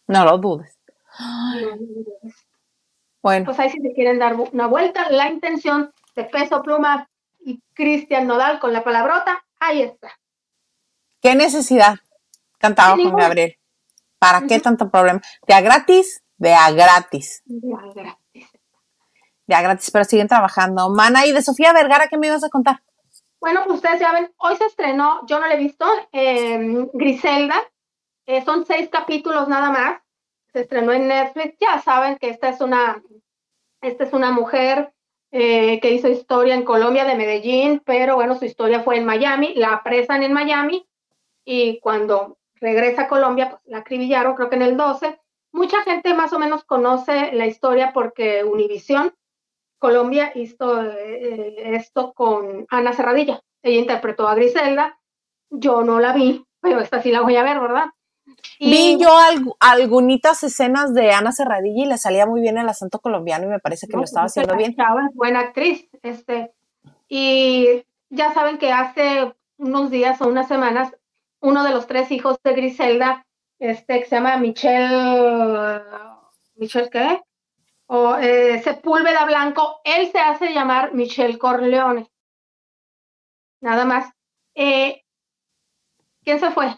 No lo dudes. Bueno. Pues ahí si se quieren dar una vuelta, la intención de Peso Pluma y Cristian Nodal con la palabrota, ahí está. ¿Qué necesidad? Cantaba con Gabriel. ¿Para qué tanto problema? De a gratis, de a gratis. De a gratis. Gratis, pero siguen trabajando. Mana, y de Sofía Vergara, ¿qué me ibas a contar? Bueno, pues ustedes ya ven, hoy se estrenó, yo no la he visto, eh, Griselda. Eh, son seis capítulos nada más se estrenó en Netflix. Ya saben que esta es una, esta es una mujer eh, que hizo historia en Colombia de Medellín, pero bueno, su historia fue en Miami, la apresan en Miami y cuando regresa a Colombia, pues la acribillaron, creo que en el 12. Mucha gente más o menos conoce la historia porque Univisión Colombia hizo eh, esto con Ana Cerradilla. Ella interpretó a Griselda. Yo no la vi, pero esta sí la voy a ver, ¿verdad? Vi yo algunas escenas de Ana Serradilla y le salía muy bien el acento colombiano y me parece que lo estaba pues, haciendo bien. buena actriz, este, y ya saben que hace unos días o unas semanas, uno de los tres hijos de Griselda, este, que se llama Michelle, ¿Michelle qué? O eh, Sepúlveda Blanco, él se hace llamar Michelle Corleone. Nada más. Eh, ¿Quién se fue?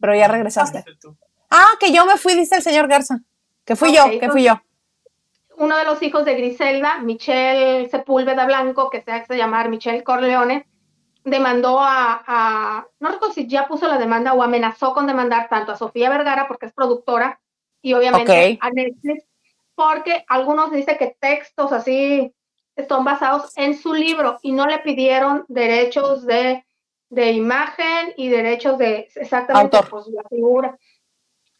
pero ya regresaste. Ah, que yo me fui, dice el señor Garza. Que fui yo, que fui yo. Uno de los hijos de Griselda, Michelle Sepúlveda Blanco, que se hace llamar Michelle Corleone, demandó a, no recuerdo si ya puso la demanda o amenazó con demandar tanto a Sofía Vergara, porque es productora, y obviamente a Netflix, porque algunos dicen que textos así están basados en su libro y no le pidieron derechos de de imagen y derechos de exactamente pues, la figura.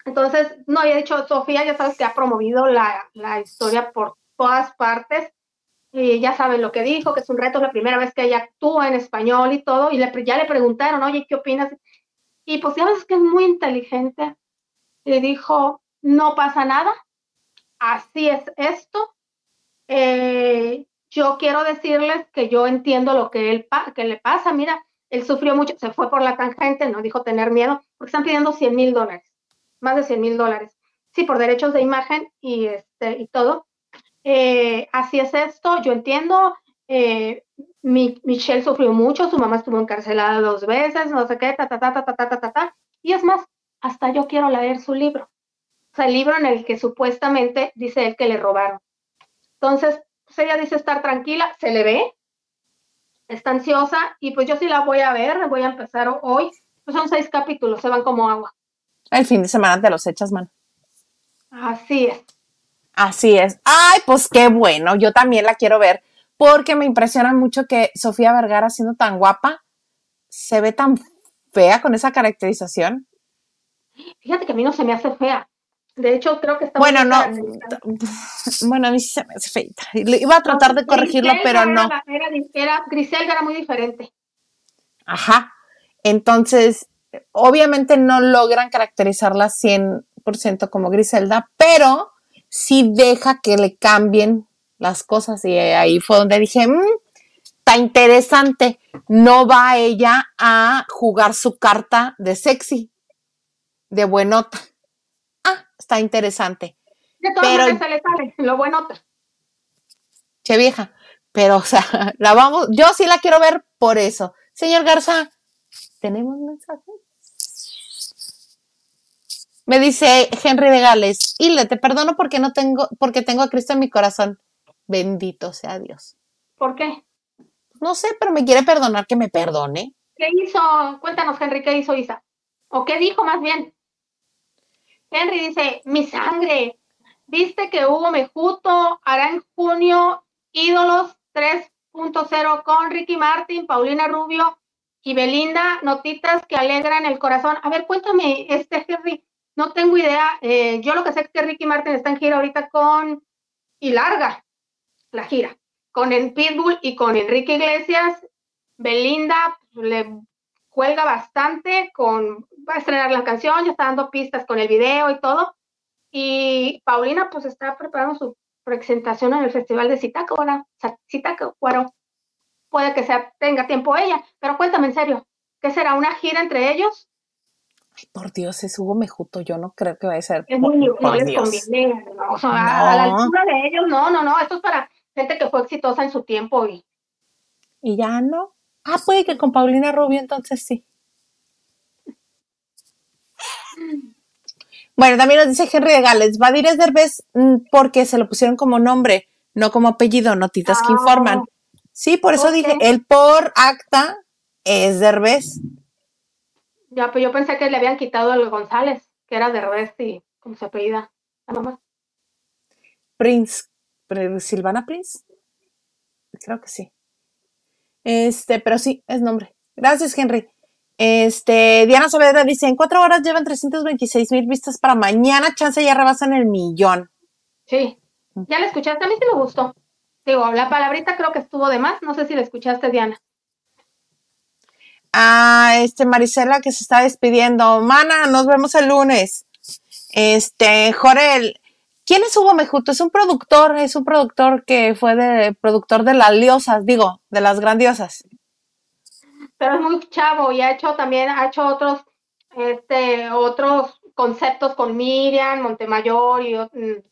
Entonces, no, he dicho, Sofía, ya sabes que ha promovido la, la, historia por todas partes. Y ya saben lo que dijo, que es un reto, la primera vez que ella actúa en español y todo. Y le, ya le preguntaron, oye, ¿qué opinas? Y pues ya ves que es muy inteligente. Y dijo, no pasa nada, así es esto. Eh, yo quiero decirles que yo entiendo lo que, él, que le pasa. Mira, él sufrió mucho, se fue por la tangente, no dijo tener miedo, porque están pidiendo 100 mil dólares, más de 100 mil dólares. Sí, por derechos de imagen y, este, y todo. Eh, así es esto, yo entiendo. Eh, Michelle sufrió mucho, su mamá estuvo encarcelada dos veces, no sé qué, ta, ta, ta, ta, ta, ta, ta, ta. Y es más, hasta yo quiero leer su libro. O sea, el libro en el que supuestamente dice él que le robaron. Entonces, pues ella dice estar tranquila, se le ve, está ansiosa y pues yo sí la voy a ver, voy a empezar hoy. Pues son seis capítulos, se van como agua. El fin de semana te los echas, man. Así es. Así es. Ay, pues qué bueno, yo también la quiero ver porque me impresiona mucho que Sofía Vergara siendo tan guapa, se ve tan fea con esa caracterización. Fíjate que a mí no se me hace fea. De hecho, creo que está Bueno, no. Bueno, a mí sí se me hace feita. Iba a tratar de corregirlo, pero no. Era, Griselda era muy diferente. Ajá. Entonces, obviamente no logran caracterizarla 100% como Griselda, pero sí deja que le cambien las cosas. Y ahí fue donde dije, mm, está interesante. No va ella a jugar su carta de sexy, de buenota. Está interesante. De todas Pero- maneras se le sale, lo bueno. Che vieja. Pero, o sea, la vamos, yo sí la quiero ver por eso. Señor Garza, ¿tenemos mensajes? Me dice Henry de Gales, Hilde, te perdono porque no tengo, porque tengo a Cristo en mi corazón. Bendito sea Dios. ¿Por qué? No sé, pero me quiere perdonar que me perdone. ¿Qué hizo? Cuéntanos, Henry, ¿qué hizo Isa? ¿O qué dijo más bien? Henry dice, mi sangre, ¿viste que Hugo Mejuto hará en junio Ídolos 3.0 con Ricky Martin, Paulina Rubio y Belinda? Notitas que alegran el corazón. A ver, cuéntame, este Henry, no tengo idea. Eh, yo lo que sé es que Ricky Martin está en gira ahorita con, y larga la gira, con el Pitbull y con Enrique Iglesias. Belinda pues, le cuelga bastante con, va a estrenar la canción, ya está dando pistas con el video y todo. Y Paulina pues está preparando su presentación en el Festival de Zitácuaro. Zitácuaro. Puede que sea, tenga tiempo ella, pero cuéntame en serio, ¿qué será? ¿Una gira entre ellos? Ay, por Dios, es Hugo Mejuto. Yo no creo que vaya a ser. Es por, muy, no por les Dios. conviene, ¿no? O sea, a la altura de ellos, no, no, no, esto es para gente que fue exitosa en su tiempo y Y ya no. Ah, puede que con Paulina Rubio entonces sí. Bueno, también nos dice Henry de Gales, Badir es Derbez mm, porque se lo pusieron como nombre, no como apellido, notitas que Ah. informan. Sí, por eso dije, él por acta es Derbez. ya, pues yo pensé que le habían quitado el González, que era de revés y como se apellida la mamá. Prince, Silvana Prince. Creo que sí. Este, pero sí, es nombre. Gracias, Henry. Este, Diana Saavedra dice, en cuatro horas llevan 326 mil vistas para mañana, chance ya rebasan el millón. Sí, ya la escuchaste, a mí sí me gustó. Digo, la palabrita creo que estuvo de más, no sé si la escuchaste, Diana. Ah, este, Marisela que se está despidiendo. Mana, nos vemos el lunes. Este, Jorel, ¿quién es Hugo Mejuto? Es un productor, es un productor que fue de productor de las liosas, digo, de las grandiosas. Pero es muy chavo y ha hecho también, ha hecho otros, este, otros conceptos con Miriam, Montemayor y mm,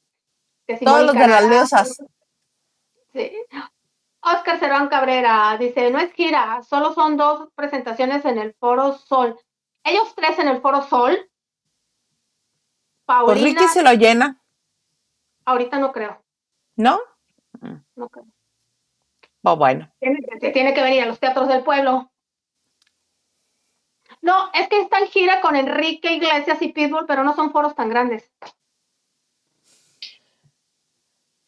que Todos los de las liosas. Sí. Oscar Cerón Cabrera dice, no es gira, solo son dos presentaciones en el Foro Sol. Ellos tres en el Foro Sol. Pues Paulina, Ricky se lo llena, ahorita no creo, ¿no? no creo. Pues bueno. Tiene, que- tiene que venir a los teatros del pueblo. No, es que está en gira con Enrique Iglesias y Pitbull, pero no son foros tan grandes.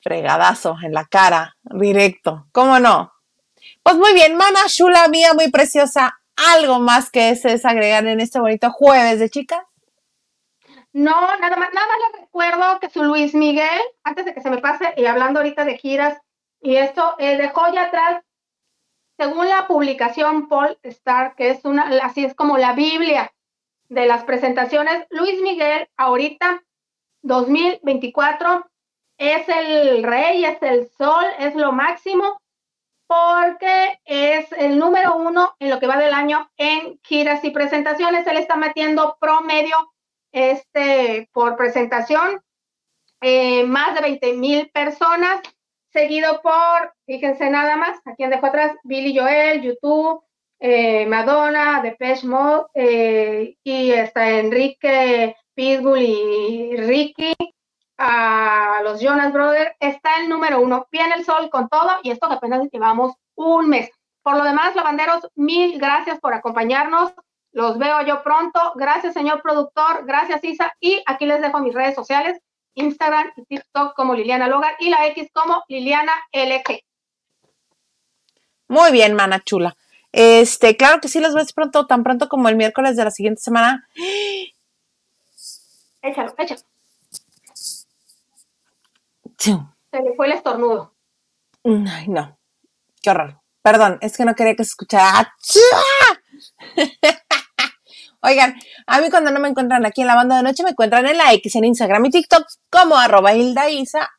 Fregadazo en la cara, directo. ¿Cómo no? Pues muy bien, mana chula mía, muy preciosa. ¿Algo más que desees agregar en este bonito jueves de chicas? No, nada más, nada más les recuerdo que su Luis Miguel, antes de que se me pase, y hablando ahorita de giras y esto, eh, dejó ya atrás, según la publicación Paul Star, que es una, así es como la Biblia de las presentaciones, Luis Miguel ahorita, 2024, es el rey, es el sol, es lo máximo, porque es el número uno en lo que va del año en giras y presentaciones. Él está metiendo promedio este, por presentación, eh, más de 20 mil personas, seguido por, fíjense nada más, a quien dejó atrás, Billy Joel, YouTube, eh, Madonna, Depeche Mode, eh, y está Enrique, Pitbull y Ricky, a los Jonas Brothers, está el número uno, viene el sol con todo, y esto que apenas llevamos un mes. Por lo demás, lavanderos, mil gracias por acompañarnos. Los veo yo pronto. Gracias, señor productor. Gracias, Isa. Y aquí les dejo mis redes sociales, Instagram y TikTok como Liliana Logan y la X como Liliana LG. Muy bien, mana chula. Este, claro que sí, los ves pronto, tan pronto como el miércoles de la siguiente semana. Échalo, échalo. Chum. Se le fue el estornudo. Ay, no. Qué horror. Perdón, es que no quería que se escuchara. Oigan, a mí cuando no me encuentran aquí en la banda de noche, me encuentran en la X, en Instagram y TikTok como arroba Hilda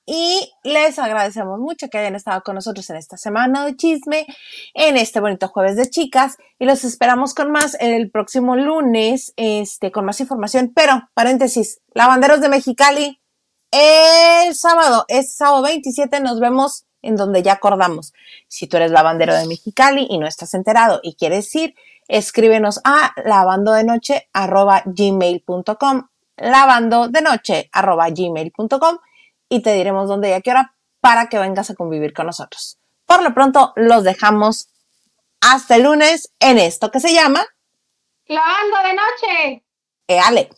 y les agradecemos mucho que hayan estado con nosotros en esta semana de chisme, en este bonito jueves de chicas y los esperamos con más el próximo lunes, este, con más información, pero paréntesis, lavanderos de Mexicali, el sábado, es sábado 27, nos vemos en donde ya acordamos. Si tú eres lavandero de Mexicali y no estás enterado y quieres ir, escríbenos a lavando de noche arroba gmail.com, lavando de noche arroba gmail.com y te diremos dónde y a qué hora para que vengas a convivir con nosotros. Por lo pronto, los dejamos hasta el lunes en esto que se llama Lavando de noche. Eale.